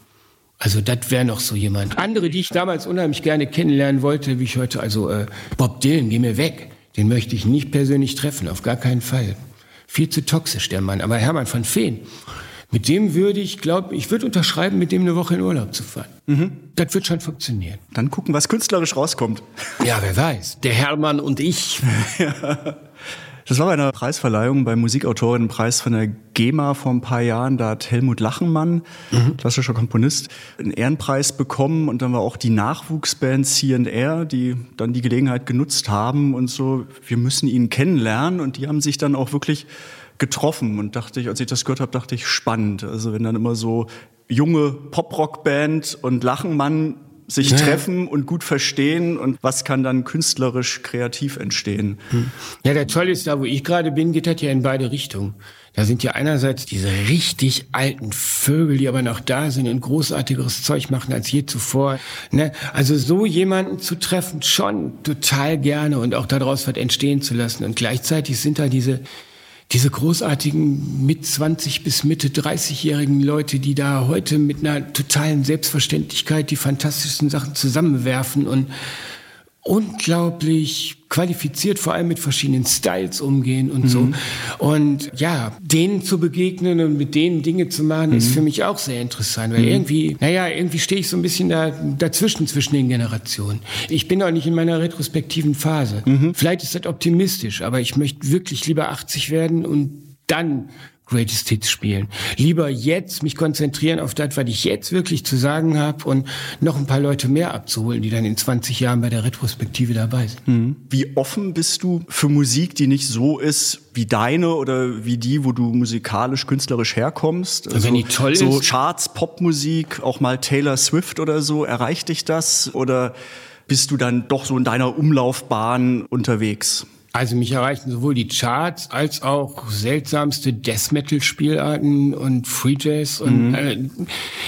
Speaker 1: Also das wäre noch so jemand. Andere, die ich damals unheimlich gerne kennenlernen wollte, wie ich heute, also äh, Bob Dylan, geh mir weg. Den möchte ich nicht persönlich treffen, auf gar keinen Fall. Viel zu toxisch, der Mann. Aber Hermann von Feen, mit dem würde ich, glaube ich, würde unterschreiben, mit dem eine Woche in Urlaub zu fahren. Mhm. Das wird schon funktionieren.
Speaker 3: Dann gucken, was künstlerisch rauskommt.
Speaker 1: Ja, wer weiß. Der Hermann und ich.
Speaker 3: ja. Das war bei einer Preisverleihung beim Musikautorinnenpreis von der GEMA vor ein paar Jahren. Da hat Helmut Lachenmann, mhm. klassischer Komponist, einen Ehrenpreis bekommen. Und dann war auch die Nachwuchsband C&R, die dann die Gelegenheit genutzt haben und so, wir müssen ihn kennenlernen. Und die haben sich dann auch wirklich getroffen und dachte ich, als ich das gehört habe, dachte ich spannend. Also wenn dann immer so junge Poprock-Band und Lachenmann sich ja. treffen und gut verstehen und was kann dann künstlerisch kreativ entstehen. Hm.
Speaker 1: Ja, der Tolle ist, da wo ich gerade bin, geht das ja in beide Richtungen. Da sind ja einerseits diese richtig alten Vögel, die aber noch da sind und großartigeres Zeug machen als je zuvor. Ne? Also so jemanden zu treffen, schon total gerne und auch daraus was entstehen zu lassen. Und gleichzeitig sind da diese diese großartigen mit 20 bis Mitte 30-jährigen Leute, die da heute mit einer totalen Selbstverständlichkeit die fantastischsten Sachen zusammenwerfen und unglaublich qualifiziert, vor allem mit verschiedenen Styles umgehen und mhm. so. Und ja, denen zu begegnen und mit denen Dinge zu machen, mhm. ist für mich auch sehr interessant, weil mhm. irgendwie, naja, irgendwie stehe ich so ein bisschen da, dazwischen, zwischen den Generationen. Ich bin auch nicht in meiner retrospektiven Phase. Mhm. Vielleicht ist das optimistisch, aber ich möchte wirklich lieber 80 werden und dann Greatest Hits spielen. Lieber jetzt mich konzentrieren auf das, was ich jetzt wirklich zu sagen habe und noch ein paar Leute mehr abzuholen, die dann in 20 Jahren bei der Retrospektive dabei sind.
Speaker 3: Mhm. Wie offen bist du für Musik, die nicht so ist wie deine oder wie die, wo du musikalisch, künstlerisch herkommst?
Speaker 1: Also, Wenn die toll
Speaker 3: so
Speaker 1: ist.
Speaker 3: Charts, Popmusik, auch mal Taylor Swift oder so, erreicht dich das? Oder bist du dann doch so in deiner Umlaufbahn unterwegs?
Speaker 1: Also mich erreichen sowohl die Charts als auch seltsamste Death Metal Spielarten und Free Jazz und mhm. äh,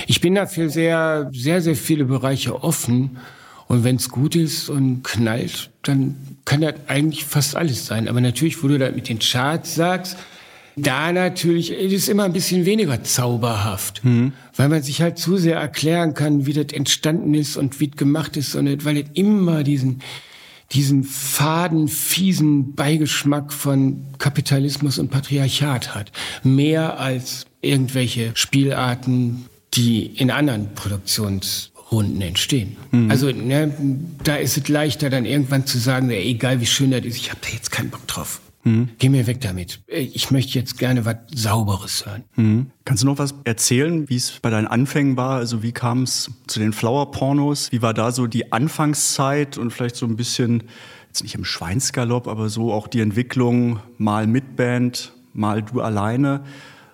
Speaker 1: ich bin dafür sehr sehr sehr viele Bereiche offen und wenn es gut ist und knallt, dann kann das eigentlich fast alles sein, aber natürlich, wo du da mit den Charts sagst, da natürlich ist es immer ein bisschen weniger zauberhaft, mhm. weil man sich halt zu sehr erklären kann, wie das entstanden ist und wie es gemacht ist und weil es immer diesen diesen faden, fiesen Beigeschmack von Kapitalismus und Patriarchat hat. Mehr als irgendwelche Spielarten, die in anderen Produktionsrunden entstehen. Mhm. Also ne, da ist es leichter dann irgendwann zu sagen, egal wie schön das ist, ich habe da jetzt keinen Bock drauf. Mhm. Geh mir weg damit. Ich möchte jetzt gerne was Sauberes hören.
Speaker 3: Mhm. Kannst du noch was erzählen, wie es bei deinen Anfängen war? Also wie kam es zu den Flower-Pornos? Wie war da so die Anfangszeit und vielleicht so ein bisschen, jetzt nicht im Schweinsgalopp, aber so auch die Entwicklung, mal mit Band, mal du alleine?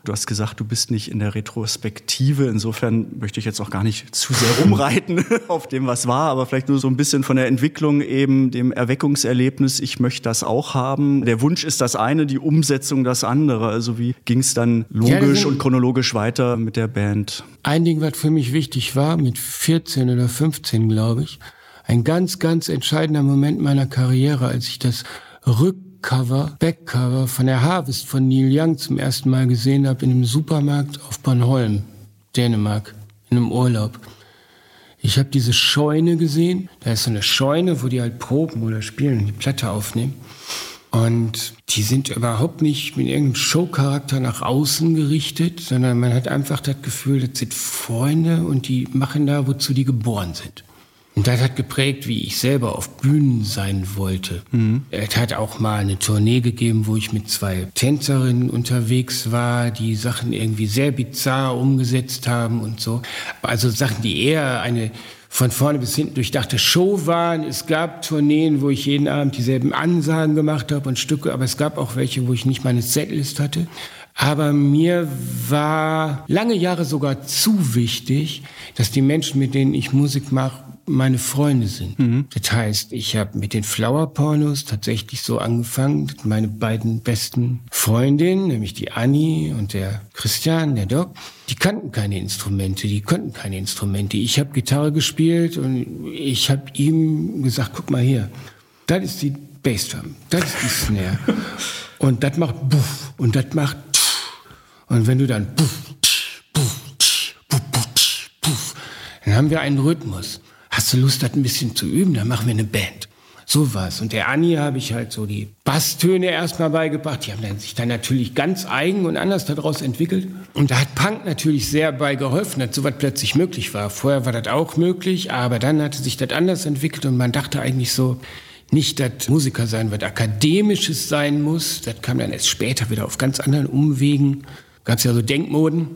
Speaker 3: Du hast gesagt, du bist nicht in der Retrospektive. Insofern möchte ich jetzt auch gar nicht zu sehr rumreiten auf dem, was war, aber vielleicht nur so ein bisschen von der Entwicklung eben, dem Erweckungserlebnis. Ich möchte das auch haben. Der Wunsch ist das eine, die Umsetzung das andere. Also wie ging es dann logisch ja, und chronologisch weiter mit der Band?
Speaker 1: Ein Ding, was für mich wichtig war, mit 14 oder 15, glaube ich, ein ganz, ganz entscheidender Moment meiner Karriere, als ich das Rück Cover, Backcover von der Harvest von Neil Young zum ersten Mal gesehen habe in einem Supermarkt auf Bornholm, Dänemark, in einem Urlaub. Ich habe diese Scheune gesehen. Da ist so eine Scheune, wo die halt proben oder spielen, die Platte aufnehmen. Und die sind überhaupt nicht mit irgendeinem Showcharakter nach außen gerichtet, sondern man hat einfach das Gefühl, das sind Freunde und die machen da, wozu die geboren sind. Und das hat geprägt, wie ich selber auf Bühnen sein wollte. Mhm. Es hat auch mal eine Tournee gegeben, wo ich mit zwei Tänzerinnen unterwegs war, die Sachen irgendwie sehr bizarr umgesetzt haben und so. Also Sachen, die eher eine von vorne bis hinten durchdachte Show waren. Es gab Tourneen, wo ich jeden Abend dieselben Ansagen gemacht habe und Stücke, aber es gab auch welche, wo ich nicht meine Setlist hatte. Aber mir war lange Jahre sogar zu wichtig, dass die Menschen, mit denen ich Musik mache, meine Freunde sind. Mhm. Das heißt, ich habe mit den Flower Pornos tatsächlich so angefangen, meine beiden besten Freundinnen, nämlich die Annie und der Christian, der Doc, die kannten keine Instrumente, die konnten keine Instrumente. Ich habe Gitarre gespielt und ich habe ihm gesagt, guck mal hier, das ist die Bassdrum, das ist die Snare. und das macht Buff und das macht. Und wenn du dann dann haben wir einen Rhythmus hast du Lust, das ein bisschen zu üben? Dann machen wir eine Band. So was. Und der Anni habe ich halt so die Basstöne erstmal beigebracht. Die haben sich dann natürlich ganz eigen und anders daraus entwickelt. Und da hat Punk natürlich sehr bei geholfen, dass sowas plötzlich möglich war. Vorher war das auch möglich, aber dann hatte sich das anders entwickelt und man dachte eigentlich so, nicht, dass Musiker sein wird, akademisches sein muss. Das kam dann erst später wieder auf ganz anderen Umwegen. Gab es ja so Denkmoden.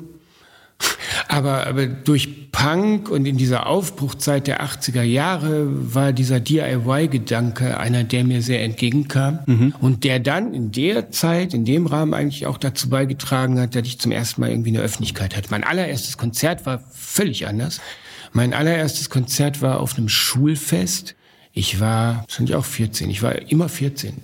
Speaker 1: Aber, aber durch Punk und in dieser Aufbruchzeit der 80er Jahre war dieser DIY-Gedanke einer, der mir sehr entgegenkam mhm. und der dann in der Zeit, in dem Rahmen eigentlich auch dazu beigetragen hat, dass ich zum ersten Mal irgendwie eine Öffentlichkeit hatte. Mein allererstes Konzert war völlig anders. Mein allererstes Konzert war auf einem Schulfest ich war wahrscheinlich auch 14. Ich war immer 14.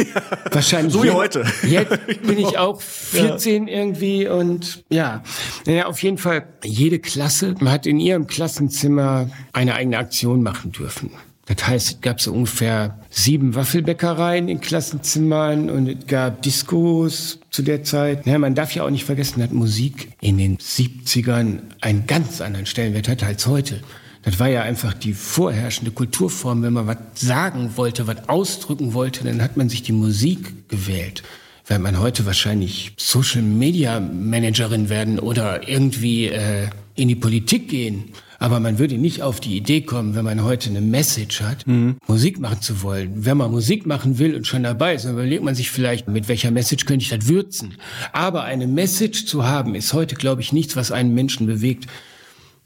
Speaker 3: wahrscheinlich. So wie heute.
Speaker 1: Jetzt bin ich auch 14 ja. irgendwie und ja. Naja, auf jeden Fall jede Klasse hat in ihrem Klassenzimmer eine eigene Aktion machen dürfen. Das heißt, es gab so ungefähr sieben Waffelbäckereien in Klassenzimmern und es gab Diskos zu der Zeit. Ja, man darf ja auch nicht vergessen, dass Musik in den 70ern einen ganz anderen Stellenwert hatte als heute. Das war ja einfach die vorherrschende Kulturform. Wenn man was sagen wollte, was ausdrücken wollte, dann hat man sich die Musik gewählt. Während man heute wahrscheinlich Social Media Managerin werden oder irgendwie äh, in die Politik gehen. Aber man würde nicht auf die Idee kommen, wenn man heute eine Message hat, mhm. Musik machen zu wollen. Wenn man Musik machen will und schon dabei ist, dann überlegt man sich vielleicht, mit welcher Message könnte ich das würzen. Aber eine Message zu haben, ist heute, glaube ich, nichts, was einen Menschen bewegt,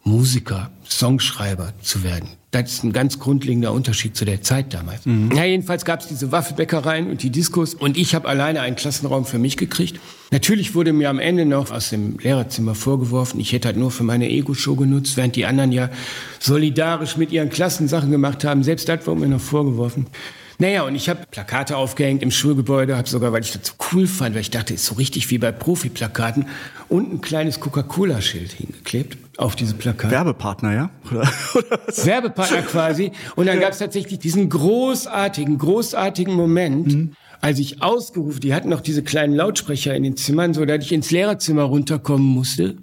Speaker 1: Musiker, Songschreiber zu werden. Das ist ein ganz grundlegender Unterschied zu der Zeit damals. Mhm. Ja, jedenfalls gab es diese Waffelbäckereien und die Diskos und ich habe alleine einen Klassenraum für mich gekriegt. Natürlich wurde mir am Ende noch aus dem Lehrerzimmer vorgeworfen, ich hätte halt nur für meine Ego-Show genutzt, während die anderen ja solidarisch mit ihren Klassen Sachen gemacht haben. Selbst das wurde mir noch vorgeworfen. Naja, und ich habe Plakate aufgehängt im Schulgebäude, habe sogar, weil ich das so cool fand, weil ich dachte, ist so richtig wie bei Profi-Plakaten, und ein kleines Coca-Cola-Schild hingeklebt auf diese Plakate.
Speaker 3: Werbepartner, ja? Oder,
Speaker 1: oder Werbepartner quasi. Und dann ja. gab es tatsächlich diesen großartigen, großartigen Moment, mhm. als ich ausgerufen, die hatten noch diese kleinen Lautsprecher in den Zimmern, so dass ich ins Lehrerzimmer runterkommen musste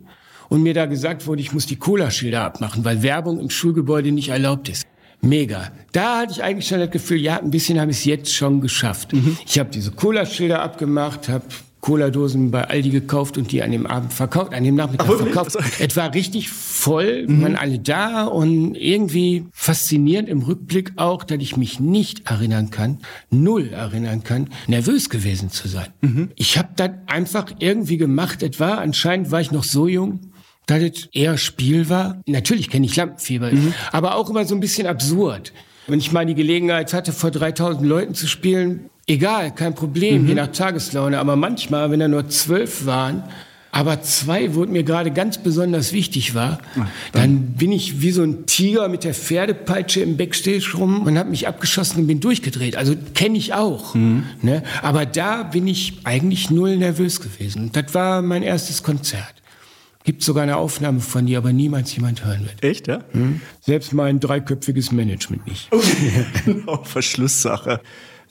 Speaker 1: und mir da gesagt wurde, ich muss die Cola-Schilder abmachen, weil Werbung im Schulgebäude nicht erlaubt ist. Mega. Da hatte ich eigentlich schon das Gefühl, ja, ein bisschen habe ich es jetzt schon geschafft. Mhm. Ich habe diese Cola-Schilder abgemacht, habe Cola-Dosen bei Aldi gekauft und die an dem Abend verkauft, an dem Nachmittag Ach, verkauft. Es war richtig voll, mhm. waren alle da und irgendwie faszinierend im Rückblick auch, dass ich mich nicht erinnern kann, null erinnern kann, nervös gewesen zu sein. Mhm. Ich habe das einfach irgendwie gemacht. Etwa anscheinend war ich noch so jung, dass es eher Spiel war. Natürlich kenne ich Lampenfieber, mhm. aber auch immer so ein bisschen absurd. Wenn ich mal die Gelegenheit hatte, vor 3000 Leuten zu spielen, egal, kein Problem, mhm. je nach Tageslaune. Aber manchmal, wenn da nur zwölf waren, aber zwei, wo mir gerade ganz besonders wichtig war, dann bin ich wie so ein Tiger mit der Pferdepeitsche im Backstage rum und habe mich abgeschossen und bin durchgedreht. Also kenne ich auch. Mhm. Ne? Aber da bin ich eigentlich null nervös gewesen. Das war mein erstes Konzert. Gibt sogar eine Aufnahme von dir, aber niemals jemand hören wird.
Speaker 3: Echt, ja?
Speaker 1: Hm? Selbst mein dreiköpfiges Management nicht.
Speaker 3: genau, Verschlusssache.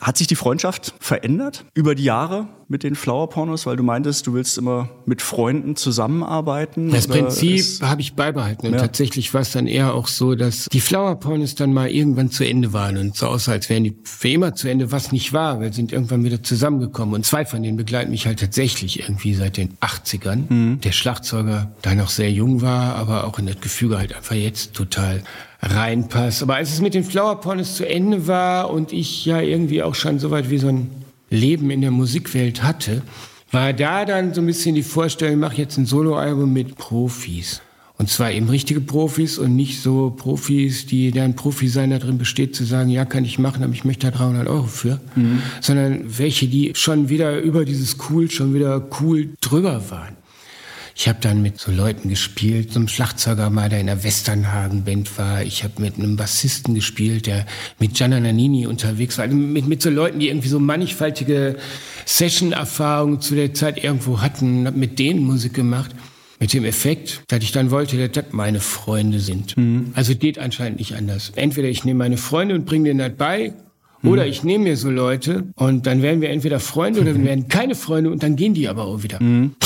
Speaker 3: Hat sich die Freundschaft verändert über die Jahre mit den Flower Pornos, weil du meintest, du willst immer mit Freunden zusammenarbeiten?
Speaker 1: Das Prinzip habe ich beibehalten. Und ja. tatsächlich war es dann eher auch so, dass die Flower Pornos dann mal irgendwann zu Ende waren und so aussah, als wären die für immer zu Ende, was nicht war. Wir sind irgendwann wieder zusammengekommen. Und zwei von denen begleiten mich halt tatsächlich irgendwie seit den 80ern. Mhm. Der Schlagzeuger, da noch sehr jung war, aber auch in das Gefüge halt einfach jetzt total reinpasst. Aber als es mit den Flower Pornos zu Ende war und ich ja irgendwie auch schon so weit wie so ein Leben in der Musikwelt hatte, war da dann so ein bisschen die Vorstellung, ich mache jetzt ein Soloalbum mit Profis. Und zwar eben richtige Profis und nicht so Profis, die deren Profi sein darin besteht, zu sagen, ja, kann ich machen, aber ich möchte da 300 Euro für. Mhm. Sondern welche, die schon wieder über dieses Cool, schon wieder cool drüber waren. Ich habe dann mit so Leuten gespielt, so einem Schlagzeuger mal, der in der Westernhagen-Band war. Ich habe mit einem Bassisten gespielt, der mit Gianna Nannini unterwegs war. Also mit, mit so Leuten, die irgendwie so mannigfaltige Session-Erfahrungen zu der Zeit irgendwo hatten, habe mit denen Musik gemacht. Mit dem Effekt, dass ich dann wollte, dass das meine Freunde sind. Mhm. Also geht anscheinend nicht anders. Entweder ich nehme meine Freunde und bringe denen das bei, oder mhm. ich nehme mir so Leute und dann werden wir entweder Freunde oder wir werden keine Freunde und dann gehen die aber auch wieder. Mhm.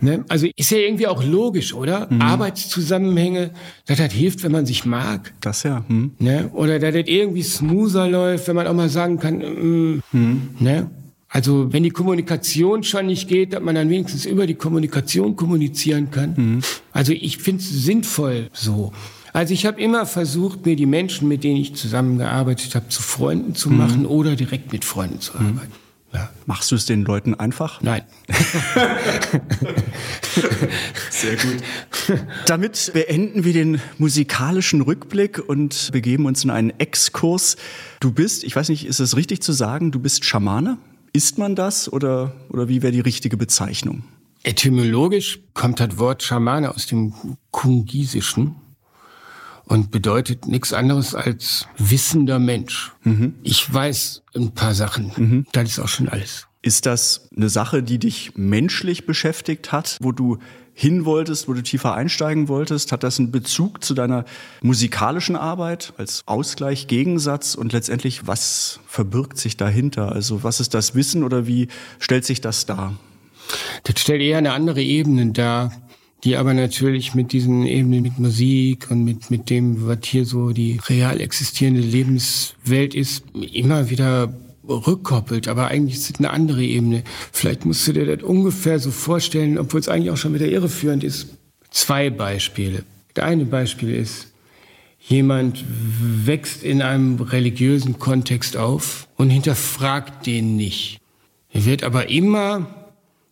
Speaker 1: Ne? Also ist ja irgendwie auch logisch, oder? Mhm. Arbeitszusammenhänge, dass das hilft, wenn man sich mag.
Speaker 3: Das ja. Mhm.
Speaker 1: Ne? Oder dass das irgendwie smoother läuft, wenn man auch mal sagen kann, mm, mhm. ne? Also wenn die Kommunikation schon nicht geht, dass man dann wenigstens über die Kommunikation kommunizieren kann. Mhm. Also ich finde es sinnvoll so. Also ich habe immer versucht, mir die Menschen, mit denen ich zusammengearbeitet habe, zu Freunden zu mhm. machen oder direkt mit Freunden zu mhm. arbeiten.
Speaker 3: Ja. Machst du es den Leuten einfach?
Speaker 1: Nein.
Speaker 3: Sehr gut. Damit beenden wir den musikalischen Rückblick und begeben uns in einen Exkurs. Du bist, ich weiß nicht, ist es richtig zu sagen, du bist Schamane? Ist man das oder, oder wie wäre die richtige Bezeichnung?
Speaker 1: Etymologisch kommt das Wort Schamane aus dem Kungisischen und bedeutet nichts anderes als wissender Mensch. Mhm. Ich weiß ein paar Sachen. Mhm. Das ist auch schon alles.
Speaker 3: Ist das eine Sache, die dich menschlich beschäftigt hat, wo du hin wolltest, wo du tiefer einsteigen wolltest? Hat das einen Bezug zu deiner musikalischen Arbeit als Ausgleich, Gegensatz und letztendlich, was verbirgt sich dahinter? Also was ist das Wissen oder wie stellt sich das dar?
Speaker 1: Das stellt eher eine andere Ebene dar die aber natürlich mit diesen Ebenen, mit Musik und mit, mit dem, was hier so die real existierende Lebenswelt ist, immer wieder rückkoppelt, aber eigentlich ist es eine andere Ebene. Vielleicht musst du dir das ungefähr so vorstellen, obwohl es eigentlich auch schon wieder irreführend ist. Zwei Beispiele. Das eine Beispiel ist, jemand wächst in einem religiösen Kontext auf und hinterfragt den nicht. Er wird aber immer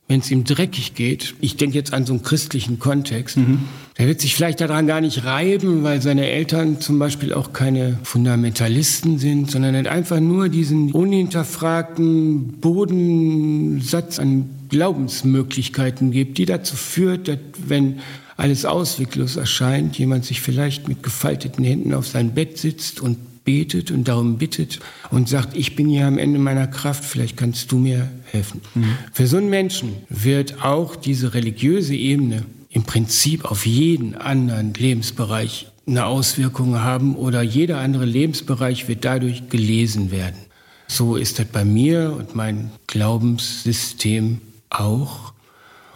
Speaker 1: wenn es ihm dreckig geht, ich denke jetzt an so einen christlichen Kontext, mhm. der wird sich vielleicht daran gar nicht reiben, weil seine Eltern zum Beispiel auch keine Fundamentalisten sind, sondern hat einfach nur diesen unhinterfragten Bodensatz an Glaubensmöglichkeiten gibt, die dazu führt, dass wenn alles ausweglos erscheint, jemand sich vielleicht mit gefalteten Händen auf sein Bett sitzt und betet und darum bittet und sagt, ich bin hier am Ende meiner Kraft, vielleicht kannst du mir helfen. Mhm. Für so einen Menschen wird auch diese religiöse Ebene im Prinzip auf jeden anderen Lebensbereich eine Auswirkung haben oder jeder andere Lebensbereich wird dadurch gelesen werden. So ist das bei mir und mein Glaubenssystem auch.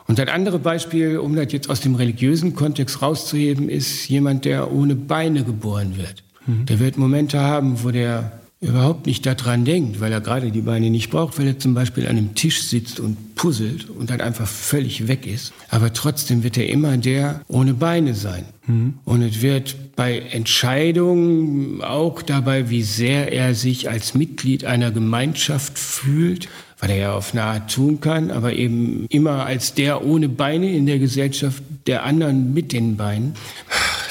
Speaker 1: Und ein anderes Beispiel, um das jetzt aus dem religiösen Kontext rauszuheben, ist jemand, der ohne Beine geboren wird. Mhm. Der wird Momente haben, wo der überhaupt nicht daran denkt, weil er gerade die Beine nicht braucht, weil er zum Beispiel an einem Tisch sitzt und puzzelt und dann einfach völlig weg ist. Aber trotzdem wird er immer der ohne Beine sein. Mhm. Und es wird bei Entscheidungen auch dabei, wie sehr er sich als Mitglied einer Gemeinschaft fühlt, weil er ja auf eine Art tun kann, aber eben immer als der ohne Beine in der Gesellschaft der anderen mit den Beinen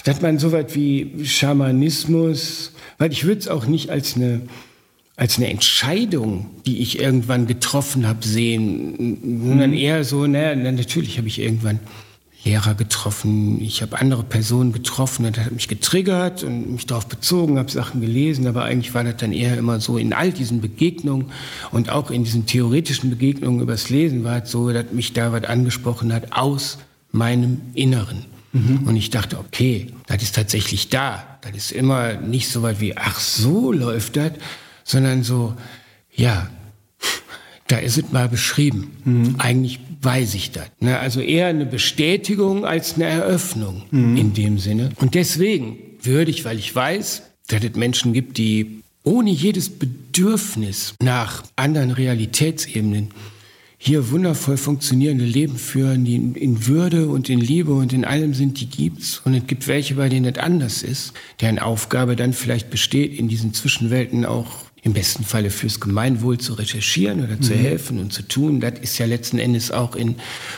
Speaker 1: dass man so weit wie Schamanismus, weil ich würde es auch nicht als eine, als eine Entscheidung, die ich irgendwann getroffen habe, sehen, sondern mhm. eher so, naja, natürlich habe ich irgendwann Lehrer getroffen, ich habe andere Personen getroffen und das hat mich getriggert und mich darauf bezogen, habe Sachen gelesen, aber eigentlich war das dann eher immer so in all diesen Begegnungen und auch in diesen theoretischen Begegnungen übers Lesen war es so, dass mich da was angesprochen hat aus meinem Inneren. Mhm. Und ich dachte, okay, das ist tatsächlich da. Das ist immer nicht so weit wie, ach so läuft das, sondern so, ja, da ist es mal beschrieben. Mhm. Eigentlich weiß ich das. Ne? Also eher eine Bestätigung als eine Eröffnung mhm. in dem Sinne. Und deswegen würde ich, weil ich weiß, dass es Menschen gibt, die ohne jedes Bedürfnis nach anderen Realitätsebenen hier wundervoll funktionierende Leben führen, die in, Würde und in Liebe und in allem sind, die gibt's. Und es gibt welche, bei denen es anders ist, deren Aufgabe dann vielleicht besteht, in diesen Zwischenwelten auch im besten Falle fürs Gemeinwohl zu recherchieren oder zu mhm. helfen und zu tun. Das ist ja letzten Endes auch in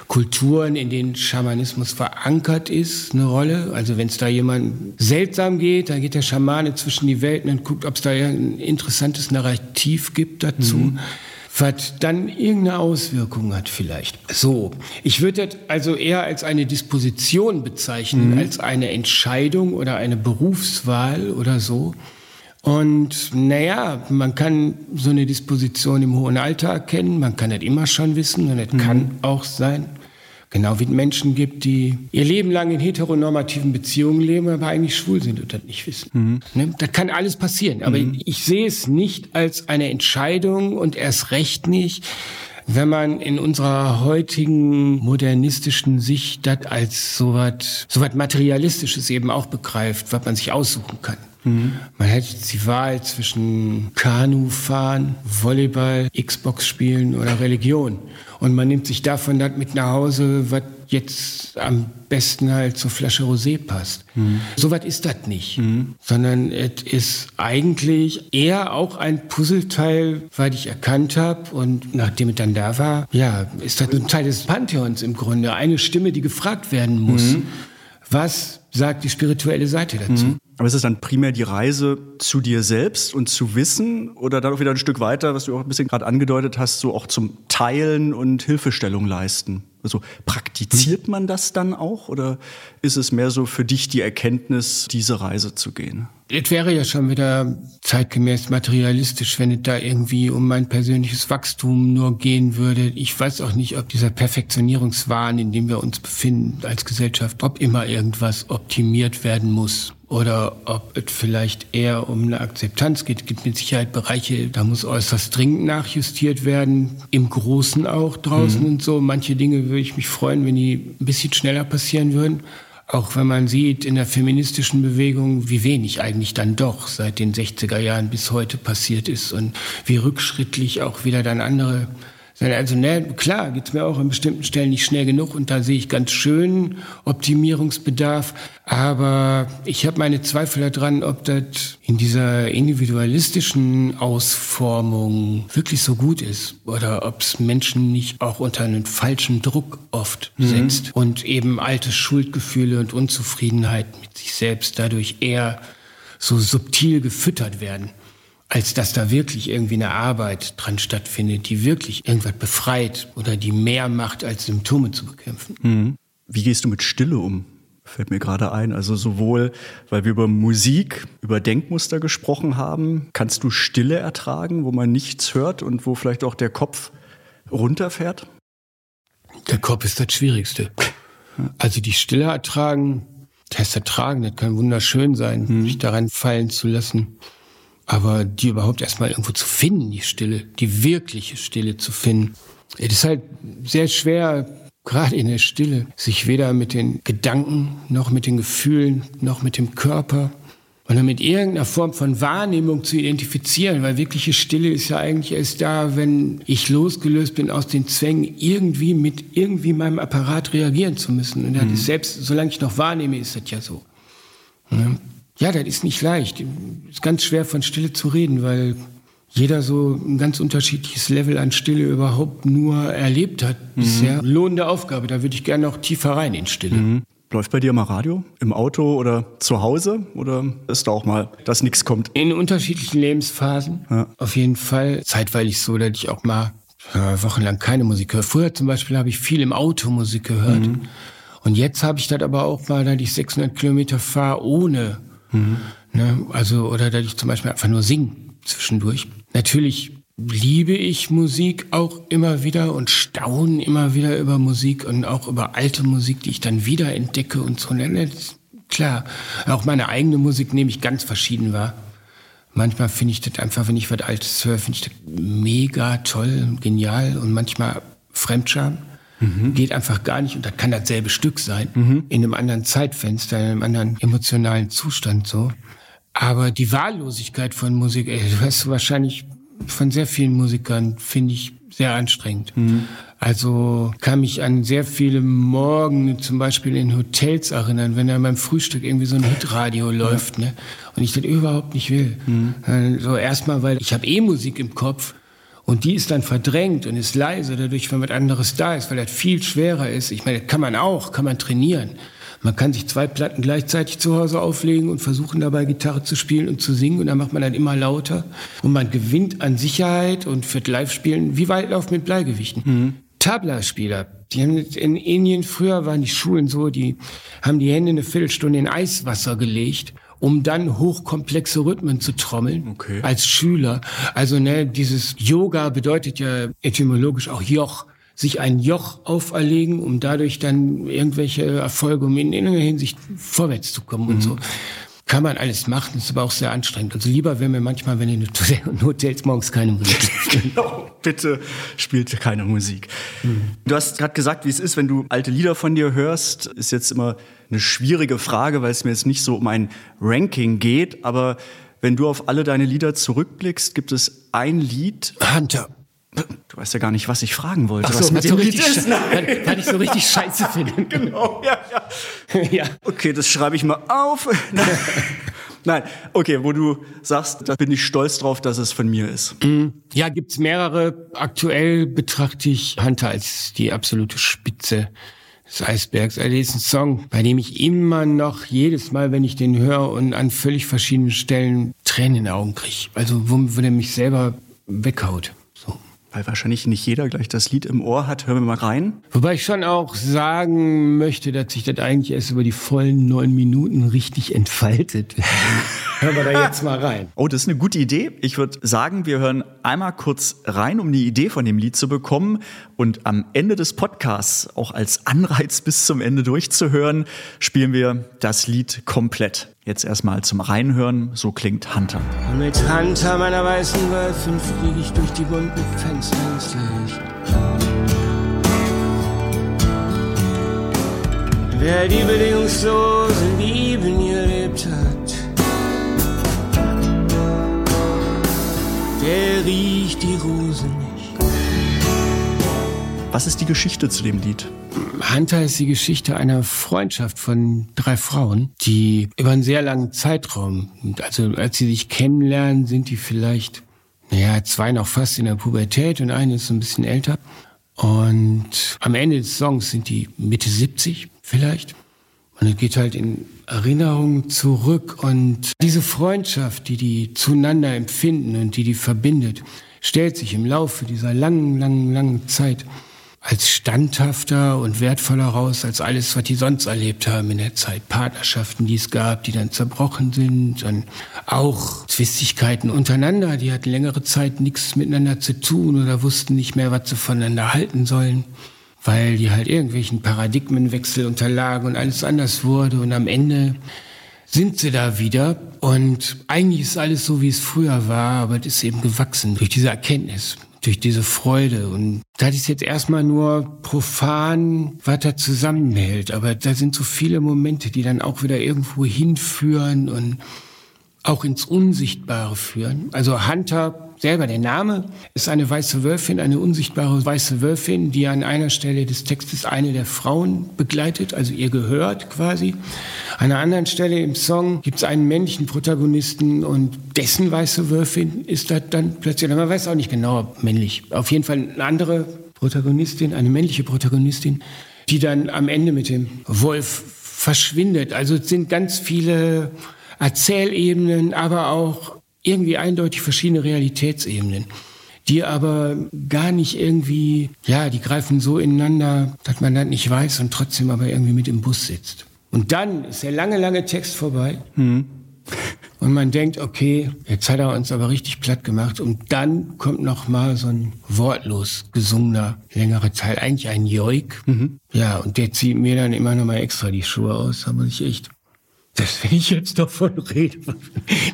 Speaker 1: Kulturen, in denen Schamanismus verankert ist, eine Rolle. Also wenn es da jemand seltsam geht, dann geht der Schamane zwischen die Welten und guckt, ob es da ein interessantes Narrativ gibt dazu. Mhm was dann irgendeine Auswirkung hat vielleicht. So, ich würde das also eher als eine Disposition bezeichnen, mhm. als eine Entscheidung oder eine Berufswahl oder so. Und naja, man kann so eine Disposition im hohen Alter erkennen, man kann das immer schon wissen und es mhm. kann auch sein, Genau wie es Menschen gibt, die ihr Leben lang in heteronormativen Beziehungen leben, aber eigentlich schwul sind und das nicht wissen. Mhm. Ne? Das kann alles passieren. Aber mhm. ich sehe es nicht als eine Entscheidung und erst recht nicht, wenn man in unserer heutigen modernistischen Sicht das als so was so was Materialistisches eben auch begreift, was man sich aussuchen kann. Mhm. Man hätte die Wahl zwischen Kanufahren, Volleyball, Xbox spielen oder Religion. Und man nimmt sich davon das mit nach Hause, was jetzt am besten halt zur Flasche Rosé passt. Mhm. So was ist das nicht. Mhm. Sondern es ist eigentlich eher auch ein Puzzleteil, weil ich erkannt habe und nachdem es dann da war, ja, ist das ein Teil des Pantheons im Grunde. Eine Stimme, die gefragt werden muss. Mhm. Was sagt die spirituelle Seite dazu? Mhm.
Speaker 3: Aber ist es dann primär die Reise zu dir selbst und zu Wissen oder dann auch wieder ein Stück weiter, was du auch ein bisschen gerade angedeutet hast, so auch zum Teilen und Hilfestellung leisten? Also praktiziert man das dann auch oder ist es mehr so für dich die Erkenntnis, diese Reise zu gehen?
Speaker 1: Es wäre ja schon wieder zeitgemäß materialistisch, wenn es da irgendwie um mein persönliches Wachstum nur gehen würde. Ich weiß auch nicht, ob dieser Perfektionierungswahn, in dem wir uns befinden als Gesellschaft, ob immer irgendwas optimiert werden muss oder ob es vielleicht eher um eine Akzeptanz geht. Es gibt mit Sicherheit Bereiche, da muss äußerst dringend nachjustiert werden, im Großen auch draußen mhm. und so. Manche Dinge würde ich mich freuen, wenn die ein bisschen schneller passieren würden. Auch wenn man sieht in der feministischen Bewegung, wie wenig eigentlich dann doch seit den 60er Jahren bis heute passiert ist und wie rückschrittlich auch wieder dann andere also ne, klar geht's mir auch an bestimmten Stellen nicht schnell genug und da sehe ich ganz schön Optimierungsbedarf. Aber ich habe meine Zweifel daran, ob das in dieser individualistischen Ausformung wirklich so gut ist oder ob es Menschen nicht auch unter einen falschen Druck oft mhm. setzt und eben alte Schuldgefühle und Unzufriedenheit mit sich selbst dadurch eher so subtil gefüttert werden als dass da wirklich irgendwie eine Arbeit dran stattfindet, die wirklich irgendwas befreit oder die mehr macht, als Symptome zu bekämpfen.
Speaker 3: Mhm. Wie gehst du mit Stille um? Fällt mir gerade ein. Also sowohl, weil wir über Musik, über Denkmuster gesprochen haben, kannst du Stille ertragen, wo man nichts hört und wo vielleicht auch der Kopf runterfährt?
Speaker 1: Der Kopf ist das Schwierigste. Also die Stille ertragen, das heißt ertragen, das kann wunderschön sein, mhm. sich daran fallen zu lassen. Aber die überhaupt erstmal irgendwo zu finden, die Stille, die wirkliche Stille zu finden. Es ist halt sehr schwer, gerade in der Stille, sich weder mit den Gedanken, noch mit den Gefühlen, noch mit dem Körper oder mit irgendeiner Form von Wahrnehmung zu identifizieren, weil wirkliche Stille ist ja eigentlich erst da, wenn ich losgelöst bin aus den Zwängen, irgendwie mit irgendwie meinem Apparat reagieren zu müssen. Und mhm. selbst, solange ich noch wahrnehme, ist das ja so. Ja, das ist nicht leicht. Es ist ganz schwer von Stille zu reden, weil jeder so ein ganz unterschiedliches Level an Stille überhaupt nur erlebt hat mhm. bisher. Lohnende Aufgabe, da würde ich gerne noch tiefer rein in Stille. Mhm.
Speaker 3: Läuft bei dir mal Radio? Im Auto oder zu Hause? Oder ist da auch mal, dass nichts kommt?
Speaker 1: In unterschiedlichen Lebensphasen. Ja. Auf jeden Fall. Zeitweilig so, dass ich auch mal äh, wochenlang keine Musik höre. Früher zum Beispiel habe ich viel im Auto Musik gehört. Mhm. Und jetzt habe ich das aber auch mal, dass ich 600 Kilometer fahre ohne Mhm. Ne? Also, oder dass ich zum Beispiel einfach nur singe zwischendurch. Natürlich liebe ich Musik auch immer wieder und staune immer wieder über Musik und auch über alte Musik, die ich dann wieder entdecke und so. Ne, klar, auch meine eigene Musik nehme ich ganz verschieden wahr. Manchmal finde ich das einfach, wenn ich was Altes höre, finde ich das mega toll, genial und manchmal Fremdscham. Mhm. Geht einfach gar nicht und das kann dasselbe Stück sein, mhm. in einem anderen Zeitfenster, in einem anderen emotionalen Zustand so. Aber die Wahllosigkeit von Musik, ey, du hast wahrscheinlich von sehr vielen Musikern, finde ich sehr anstrengend. Mhm. Also kann mich an sehr viele Morgen zum Beispiel in Hotels erinnern, wenn da beim Frühstück irgendwie so ein Hitradio läuft, ne? Und ich das überhaupt nicht will. Mhm. Also erstmal, weil ich habe eh Musik im Kopf und die ist dann verdrängt und ist leise dadurch, wenn was anderes da ist, weil das viel schwerer ist. Ich meine, das kann man auch, kann man trainieren. Man kann sich zwei Platten gleichzeitig zu Hause auflegen und versuchen dabei Gitarre zu spielen und zu singen und dann macht man dann immer lauter und man gewinnt an Sicherheit und führt Live-Spielen wie Weitlauf mit Bleigewichten. Mhm. Tabla-Spieler, die haben in Indien früher waren die Schulen so, die haben die Hände eine Viertelstunde in Eiswasser gelegt um dann hochkomplexe Rhythmen zu trommeln okay. als Schüler. Also ne, dieses Yoga bedeutet ja etymologisch auch Joch sich ein Joch auferlegen, um dadurch dann irgendwelche Erfolge, um in irgendeiner Hinsicht vorwärts zu kommen mhm. und so. Kann man alles machen, ist aber auch sehr anstrengend. Also lieber wäre mir manchmal, wenn in Hotels morgens keine Musik
Speaker 3: Genau, bitte spielt keine Musik. Mhm. Du hast gerade gesagt, wie es ist, wenn du alte Lieder von dir hörst, ist jetzt immer eine schwierige Frage, weil es mir jetzt nicht so um ein Ranking geht, aber wenn du auf alle deine Lieder zurückblickst, gibt es ein Lied.
Speaker 1: Hunter.
Speaker 3: Du weißt ja gar nicht, was ich fragen wollte,
Speaker 1: Ach so,
Speaker 3: was
Speaker 1: mit dem Lied ist. Weil, weil ich so richtig scheiße finde.
Speaker 3: genau, ja, ja. ja. Okay, das schreibe ich mal auf. Nein, okay, wo du sagst, da bin ich stolz drauf, dass es von mir ist. Mhm.
Speaker 1: Ja, gibt's mehrere. Aktuell betrachte ich Hunter als die absolute Spitze des Eisbergs. Also ist ein Song, bei dem ich immer noch jedes Mal, wenn ich den höre und an völlig verschiedenen Stellen Tränen in den Augen kriege. Also wo, wo der mich selber weghaut.
Speaker 3: Weil wahrscheinlich nicht jeder gleich das Lied im Ohr hat. Hören wir mal rein.
Speaker 1: Wobei ich schon auch sagen möchte, dass sich das eigentlich erst über die vollen neun Minuten richtig entfaltet. hören wir da jetzt mal rein.
Speaker 3: Oh, das ist eine gute Idee. Ich würde sagen, wir hören einmal kurz rein, um die Idee von dem Lied zu bekommen und am Ende des Podcasts, auch als Anreiz bis zum Ende durchzuhören, spielen wir das Lied komplett. Jetzt erstmal zum Reinhören, so klingt Hunter.
Speaker 1: Mit Hunter meiner weißen Wölfen fliege ich durch die bunten Fenster ins Licht. Wer die bedingungslose Liebe nie erlebt hat, der riecht die Rose nicht.
Speaker 3: Was ist die Geschichte zu dem Lied?
Speaker 1: Hunter ist die Geschichte einer Freundschaft von drei Frauen, die über einen sehr langen Zeitraum, also als sie sich kennenlernen, sind die vielleicht, naja, zwei noch fast in der Pubertät und eine ist so ein bisschen älter. Und am Ende des Songs sind die Mitte 70 vielleicht. Und es geht halt in Erinnerungen zurück und diese Freundschaft, die die zueinander empfinden und die die verbindet, stellt sich im Laufe dieser langen, langen, langen Zeit als standhafter und wertvoller raus als alles, was die sonst erlebt haben in der Zeit. Partnerschaften, die es gab, die dann zerbrochen sind und auch Zwistigkeiten untereinander. Die hatten längere Zeit nichts miteinander zu tun oder wussten nicht mehr, was sie voneinander halten sollen, weil die halt irgendwelchen Paradigmenwechsel unterlagen und alles anders wurde und am Ende sind sie da wieder und eigentlich ist alles so, wie es früher war, aber es ist eben gewachsen durch diese Erkenntnis durch diese Freude. Und das ist jetzt erstmal nur profan, da zusammenhält. Aber da sind so viele Momente, die dann auch wieder irgendwo hinführen und auch ins Unsichtbare führen. Also Hunter selber, der Name, ist eine weiße Wölfin, eine unsichtbare weiße Wölfin, die an einer Stelle des Textes eine der Frauen begleitet, also ihr gehört quasi. An einer anderen Stelle im Song gibt es einen männlichen Protagonisten und dessen weiße Wölfin ist das dann plötzlich, man weiß auch nicht genau, männlich. Auf jeden Fall eine andere Protagonistin, eine männliche Protagonistin, die dann am Ende mit dem Wolf verschwindet. Also es sind ganz viele Erzählebenen, aber auch irgendwie eindeutig verschiedene Realitätsebenen, die aber gar nicht irgendwie, ja, die greifen so ineinander, dass man das nicht weiß und trotzdem aber irgendwie mit im Bus sitzt. Und dann ist der lange, lange Text vorbei. Mhm. Und man denkt, okay, jetzt hat er uns aber richtig platt gemacht. Und dann kommt noch mal so ein wortlos gesungener längerer Teil, eigentlich ein Joik. Mhm. Ja, und der zieht mir dann immer noch mal extra die Schuhe aus. Da muss ich echt dass wenn ich jetzt davon rede.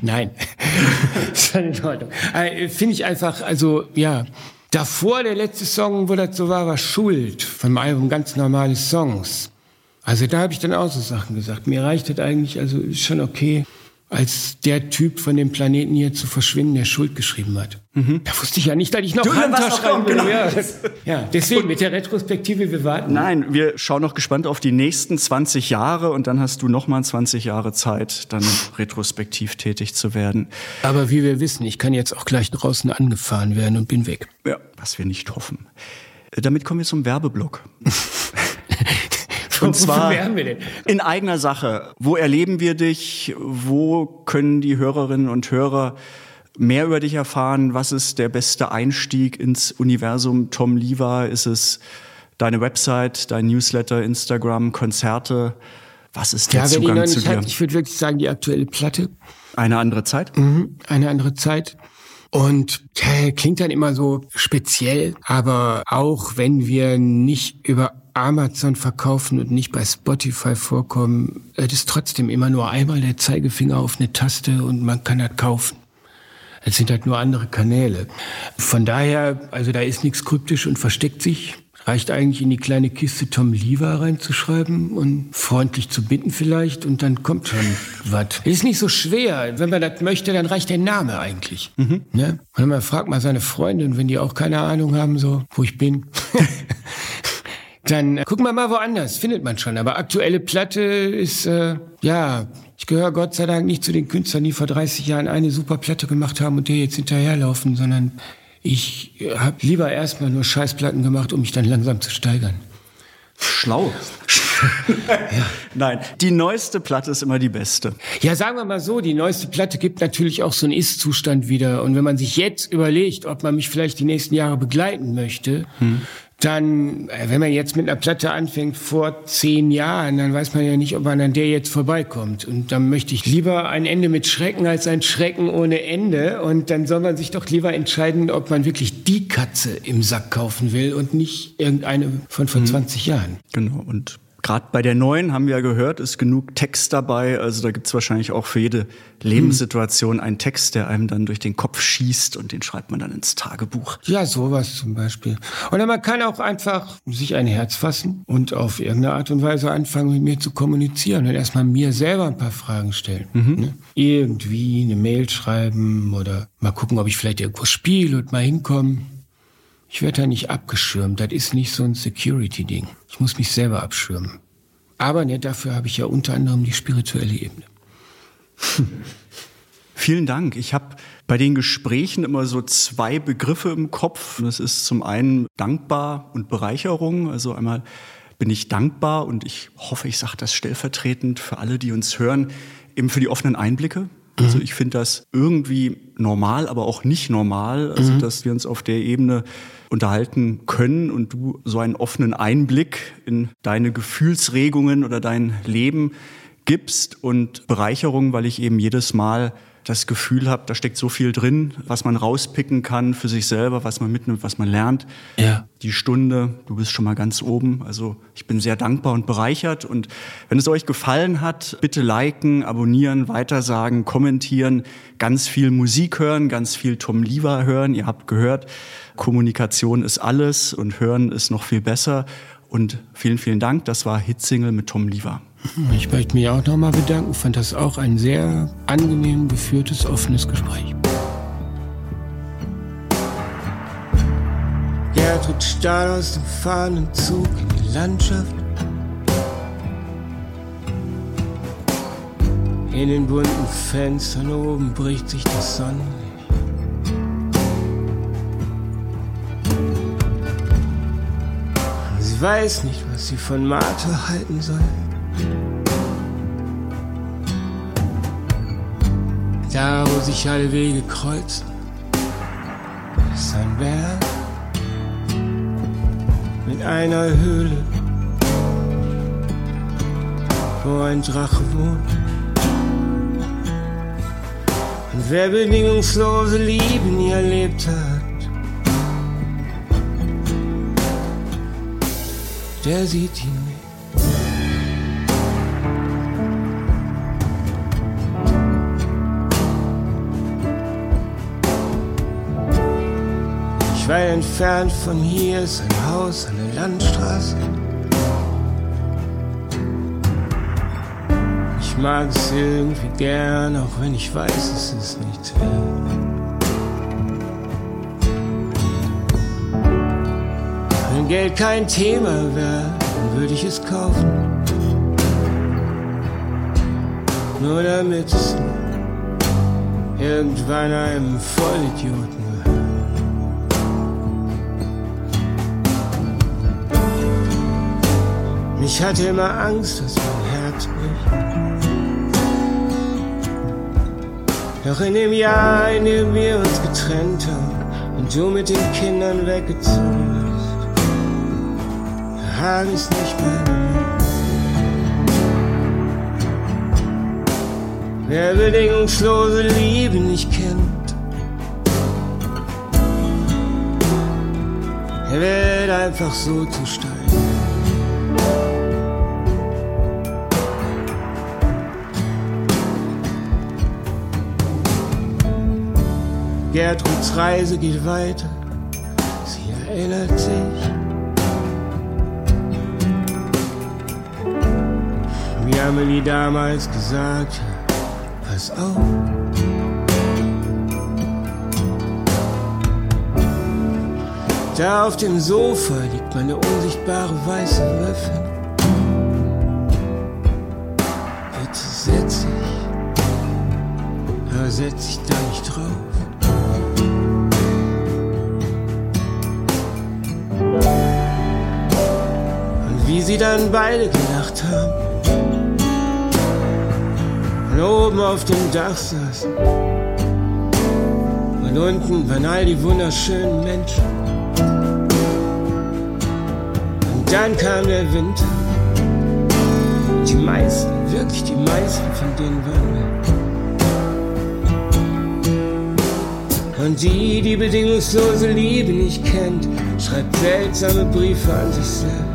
Speaker 1: Nein, ist dann in. Äh, Finde ich einfach, also ja, davor der letzte Song, wo das so war, war Schuld vom Album Ganz normale Songs. Also da habe ich dann auch so Sachen gesagt. Mir reicht das eigentlich, also ist schon okay als der Typ von dem Planeten hier zu verschwinden, der Schuld geschrieben hat. Mhm. Da wusste ich ja nicht, dass ich noch du, Hunter schreiben will. Genau. Ja, ja, deswegen mit der Retrospektive, wir warten.
Speaker 3: Nein, wir schauen noch gespannt auf die nächsten 20 Jahre und dann hast du noch mal 20 Jahre Zeit, dann retrospektiv tätig zu werden.
Speaker 1: Aber wie wir wissen, ich kann jetzt auch gleich draußen angefahren werden und bin weg.
Speaker 3: Ja, was wir nicht hoffen. Damit kommen wir zum Werbeblock. Und zwar in eigener Sache. Wo erleben wir dich? Wo können die Hörerinnen und Hörer mehr über dich erfahren? Was ist der beste Einstieg ins Universum Tom Liva? Ist es deine Website, dein Newsletter, Instagram, Konzerte? Was ist der ja, Zugang zu dir? Hat,
Speaker 1: ich würde wirklich sagen, die aktuelle Platte.
Speaker 3: Eine andere Zeit?
Speaker 1: Mhm, eine andere Zeit. Und äh, klingt dann immer so speziell, aber auch wenn wir nicht über Amazon verkaufen und nicht bei Spotify vorkommen, es ist trotzdem immer nur einmal der Zeigefinger auf eine Taste und man kann das kaufen. Es sind halt nur andere Kanäle. Von daher, also da ist nichts kryptisch und versteckt sich. Reicht eigentlich in die kleine Kiste Tom Lever reinzuschreiben und freundlich zu bitten vielleicht und dann kommt schon was. Ist nicht so schwer. Wenn man das möchte, dann reicht der Name eigentlich. Mhm. Ne? Und man fragt mal seine Freundin, wenn die auch keine Ahnung haben, so, wo ich bin. dann gucken wir mal woanders, findet man schon. Aber aktuelle Platte ist, äh, ja, ich gehöre Gott sei Dank nicht zu den Künstlern, die vor 30 Jahren eine super Platte gemacht haben und der jetzt hinterherlaufen, sondern ich habe lieber erstmal nur Scheißplatten gemacht, um mich dann langsam zu steigern.
Speaker 3: Schlau. ja. Nein, die neueste Platte ist immer die beste.
Speaker 1: Ja, sagen wir mal so, die neueste Platte gibt natürlich auch so einen Ist-Zustand wieder. Und wenn man sich jetzt überlegt, ob man mich vielleicht die nächsten Jahre begleiten möchte, hm dann, äh, wenn man jetzt mit einer Platte anfängt vor zehn Jahren, dann weiß man ja nicht, ob man an der jetzt vorbeikommt. Und dann möchte ich lieber ein Ende mit Schrecken als ein Schrecken ohne Ende. Und dann soll man sich doch lieber entscheiden, ob man wirklich die Katze im Sack kaufen will und nicht irgendeine von vor mhm. 20 Jahren.
Speaker 3: Genau. Und Gerade bei der neuen haben wir ja gehört, ist genug Text dabei. Also da gibt es wahrscheinlich auch für jede Lebenssituation einen Text, der einem dann durch den Kopf schießt und den schreibt man dann ins Tagebuch.
Speaker 1: Ja, sowas zum Beispiel. Oder man kann auch einfach sich ein Herz fassen und auf irgendeine Art und Weise anfangen, mit mir zu kommunizieren und erstmal mir selber ein paar Fragen stellen. Mhm. Ne? Irgendwie eine Mail schreiben oder mal gucken, ob ich vielleicht irgendwo spiele und mal hinkommen. Ich werde da nicht abgeschirmt. Das ist nicht so ein Security-Ding. Ich muss mich selber abschirmen. Aber ne, dafür habe ich ja unter anderem die spirituelle Ebene.
Speaker 3: Vielen Dank. Ich habe bei den Gesprächen immer so zwei Begriffe im Kopf. Das ist zum einen dankbar und Bereicherung. Also einmal bin ich dankbar und ich hoffe, ich sage das stellvertretend für alle, die uns hören, eben für die offenen Einblicke. Also mhm. ich finde das irgendwie normal, aber auch nicht normal, also mhm. dass wir uns auf der Ebene unterhalten können und du so einen offenen Einblick in deine Gefühlsregungen oder dein Leben gibst und Bereicherung, weil ich eben jedes Mal das Gefühl habe, da steckt so viel drin, was man rauspicken kann für sich selber, was man mitnimmt, was man lernt. Ja. Die Stunde, du bist schon mal ganz oben. Also ich bin sehr dankbar und bereichert. Und wenn es euch gefallen hat, bitte liken, abonnieren, weitersagen, kommentieren, ganz viel Musik hören, ganz viel Tom Lever hören. Ihr habt gehört, Kommunikation ist alles und Hören ist noch viel besser. Und vielen, vielen Dank. Das war Hitsingle mit Tom Lever.
Speaker 1: Ich möchte mich auch nochmal bedanken. Ich fand das auch ein sehr angenehm geführtes, offenes Gespräch. Gertrud Stahl aus dem fahrenden Zug in die Landschaft. In den bunten Fenstern oben bricht sich das Sonnenlicht. Sie weiß nicht, was sie von Martha halten soll. Da, wo sich alle Wege kreuzen, ist ein Berg mit einer Höhle, wo ein Drache wohnt. Und wer bedingungslose Liebe nie erlebt hat, der sieht ihn Weit entfernt von hier ist ein Haus der Landstraße. Ich mag es irgendwie gern, auch wenn ich weiß, es ist nichts wert. Wenn Geld kein Thema wäre, dann würde ich es kaufen. Nur damit es irgendwann einem Vollidioten Ich hatte immer Angst, dass mein Herz bricht. Doch in dem Jahr, in dem wir uns getrennt haben und du mit den Kindern weggezogen bist, habe ich's nicht mir. Wer bedingungslose Liebe nicht kennt, er wird einfach so zu steil. Gertruds Reise geht weiter. Sie erinnert sich. Wie Amelie damals gesagt hat, pass auf. Da auf dem Sofa liegt meine unsichtbare weiße Waffe. Bitte setz dich, aber setz dich da nicht drauf. Sie dann beide gelacht haben und oben auf dem Dach saßen. Und unten waren all die wunderschönen Menschen. Und dann kam der Winter. Die meisten, wirklich die meisten von denen waren weg. Und die, die bedingungslose Liebe nicht kennt, schreibt seltsame Briefe an sich selbst.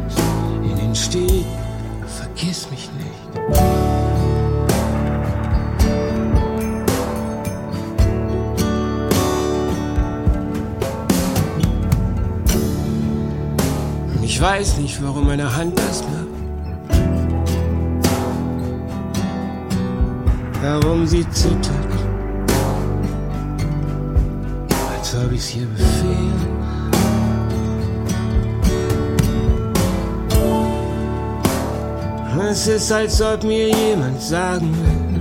Speaker 1: Weiß nicht, warum meine Hand das macht. Warum sie zittert. Als ob ich ihr befehl. Es ist, als ob mir jemand sagen will,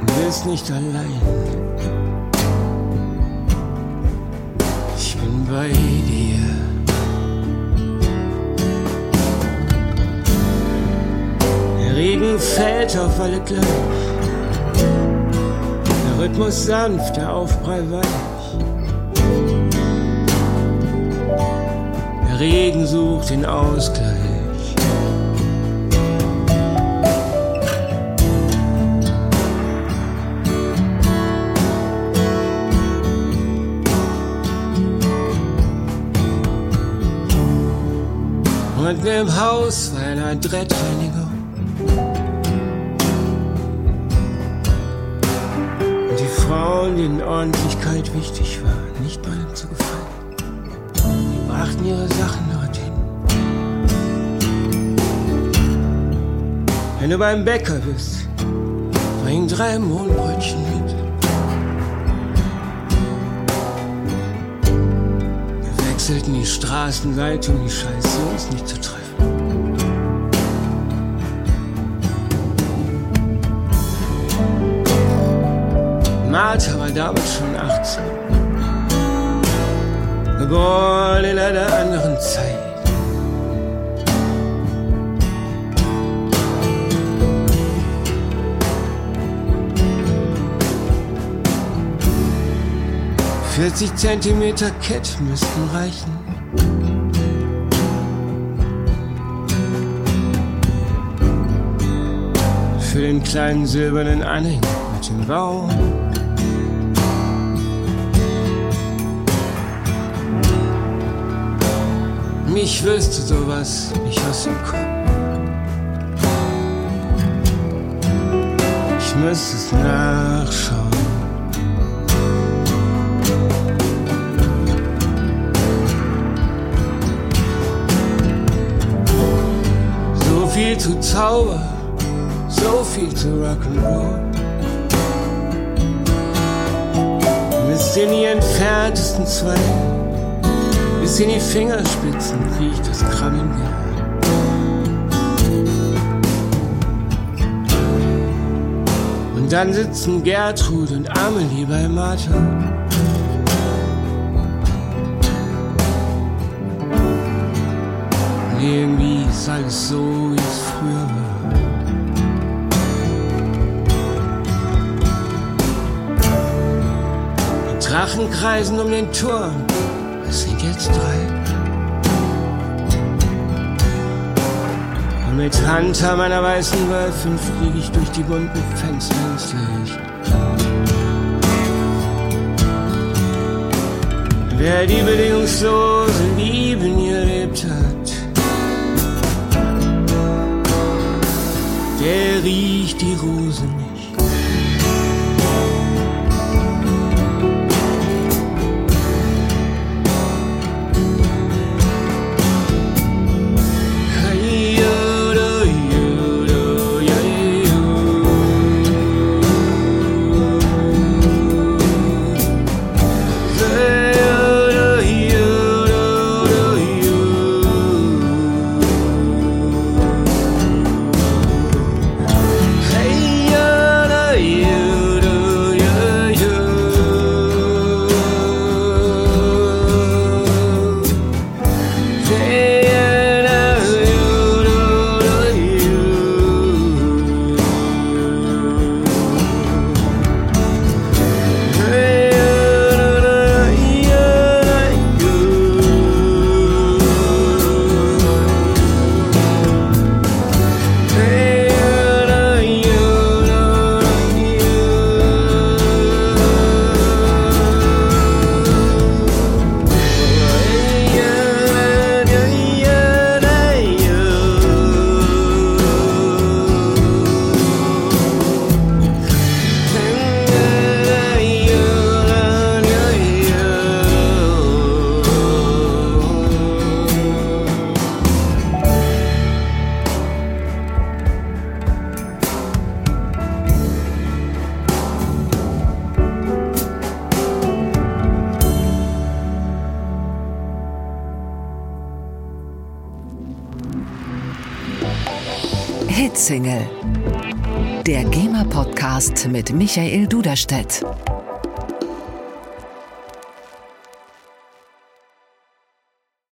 Speaker 1: du bist nicht allein. Regen fällt auf alle gleich. Der Rhythmus sanft, der Aufprall weich. Der Regen sucht den Ausgleich. Und im Haus war eine Adrettreinigung. Frauen, denen Ordentlichkeit wichtig war, nicht mal zu gefallen, die brachten ihre Sachen dorthin. Wenn du beim Bäcker bist, bring drei Mohnbrötchen mit. Wir wechselten die Straßenseite, um die Scheiße uns nicht zu treffen. Martha war damals schon 18. Geboren in einer anderen Zeit. Vierzig Zentimeter Kett müssten reichen. Für den kleinen silbernen Anhänger mit dem Baum. Mich wüsste sowas nicht aus dem Kopf. Ich müsste es nachschauen. So viel zu Zauber, so viel zu Rock'n'Roll. Bis in die entferntesten Zweige, bis in die Fingerspitzen riecht das Krabbenmeer. Und dann sitzen Gertrud und Amelie bei Martha. Und irgendwie ist alles so, wie es früher war. Die Drachen kreisen um den Turm. Sind jetzt drei. Und mit Hunter meiner weißen Wölfin fliege ich durch die bunten Fenster ins Licht. Wer die bedingungslose Liebe nie erlebt hat, der riecht die Rose
Speaker 2: Michael Duderstedt.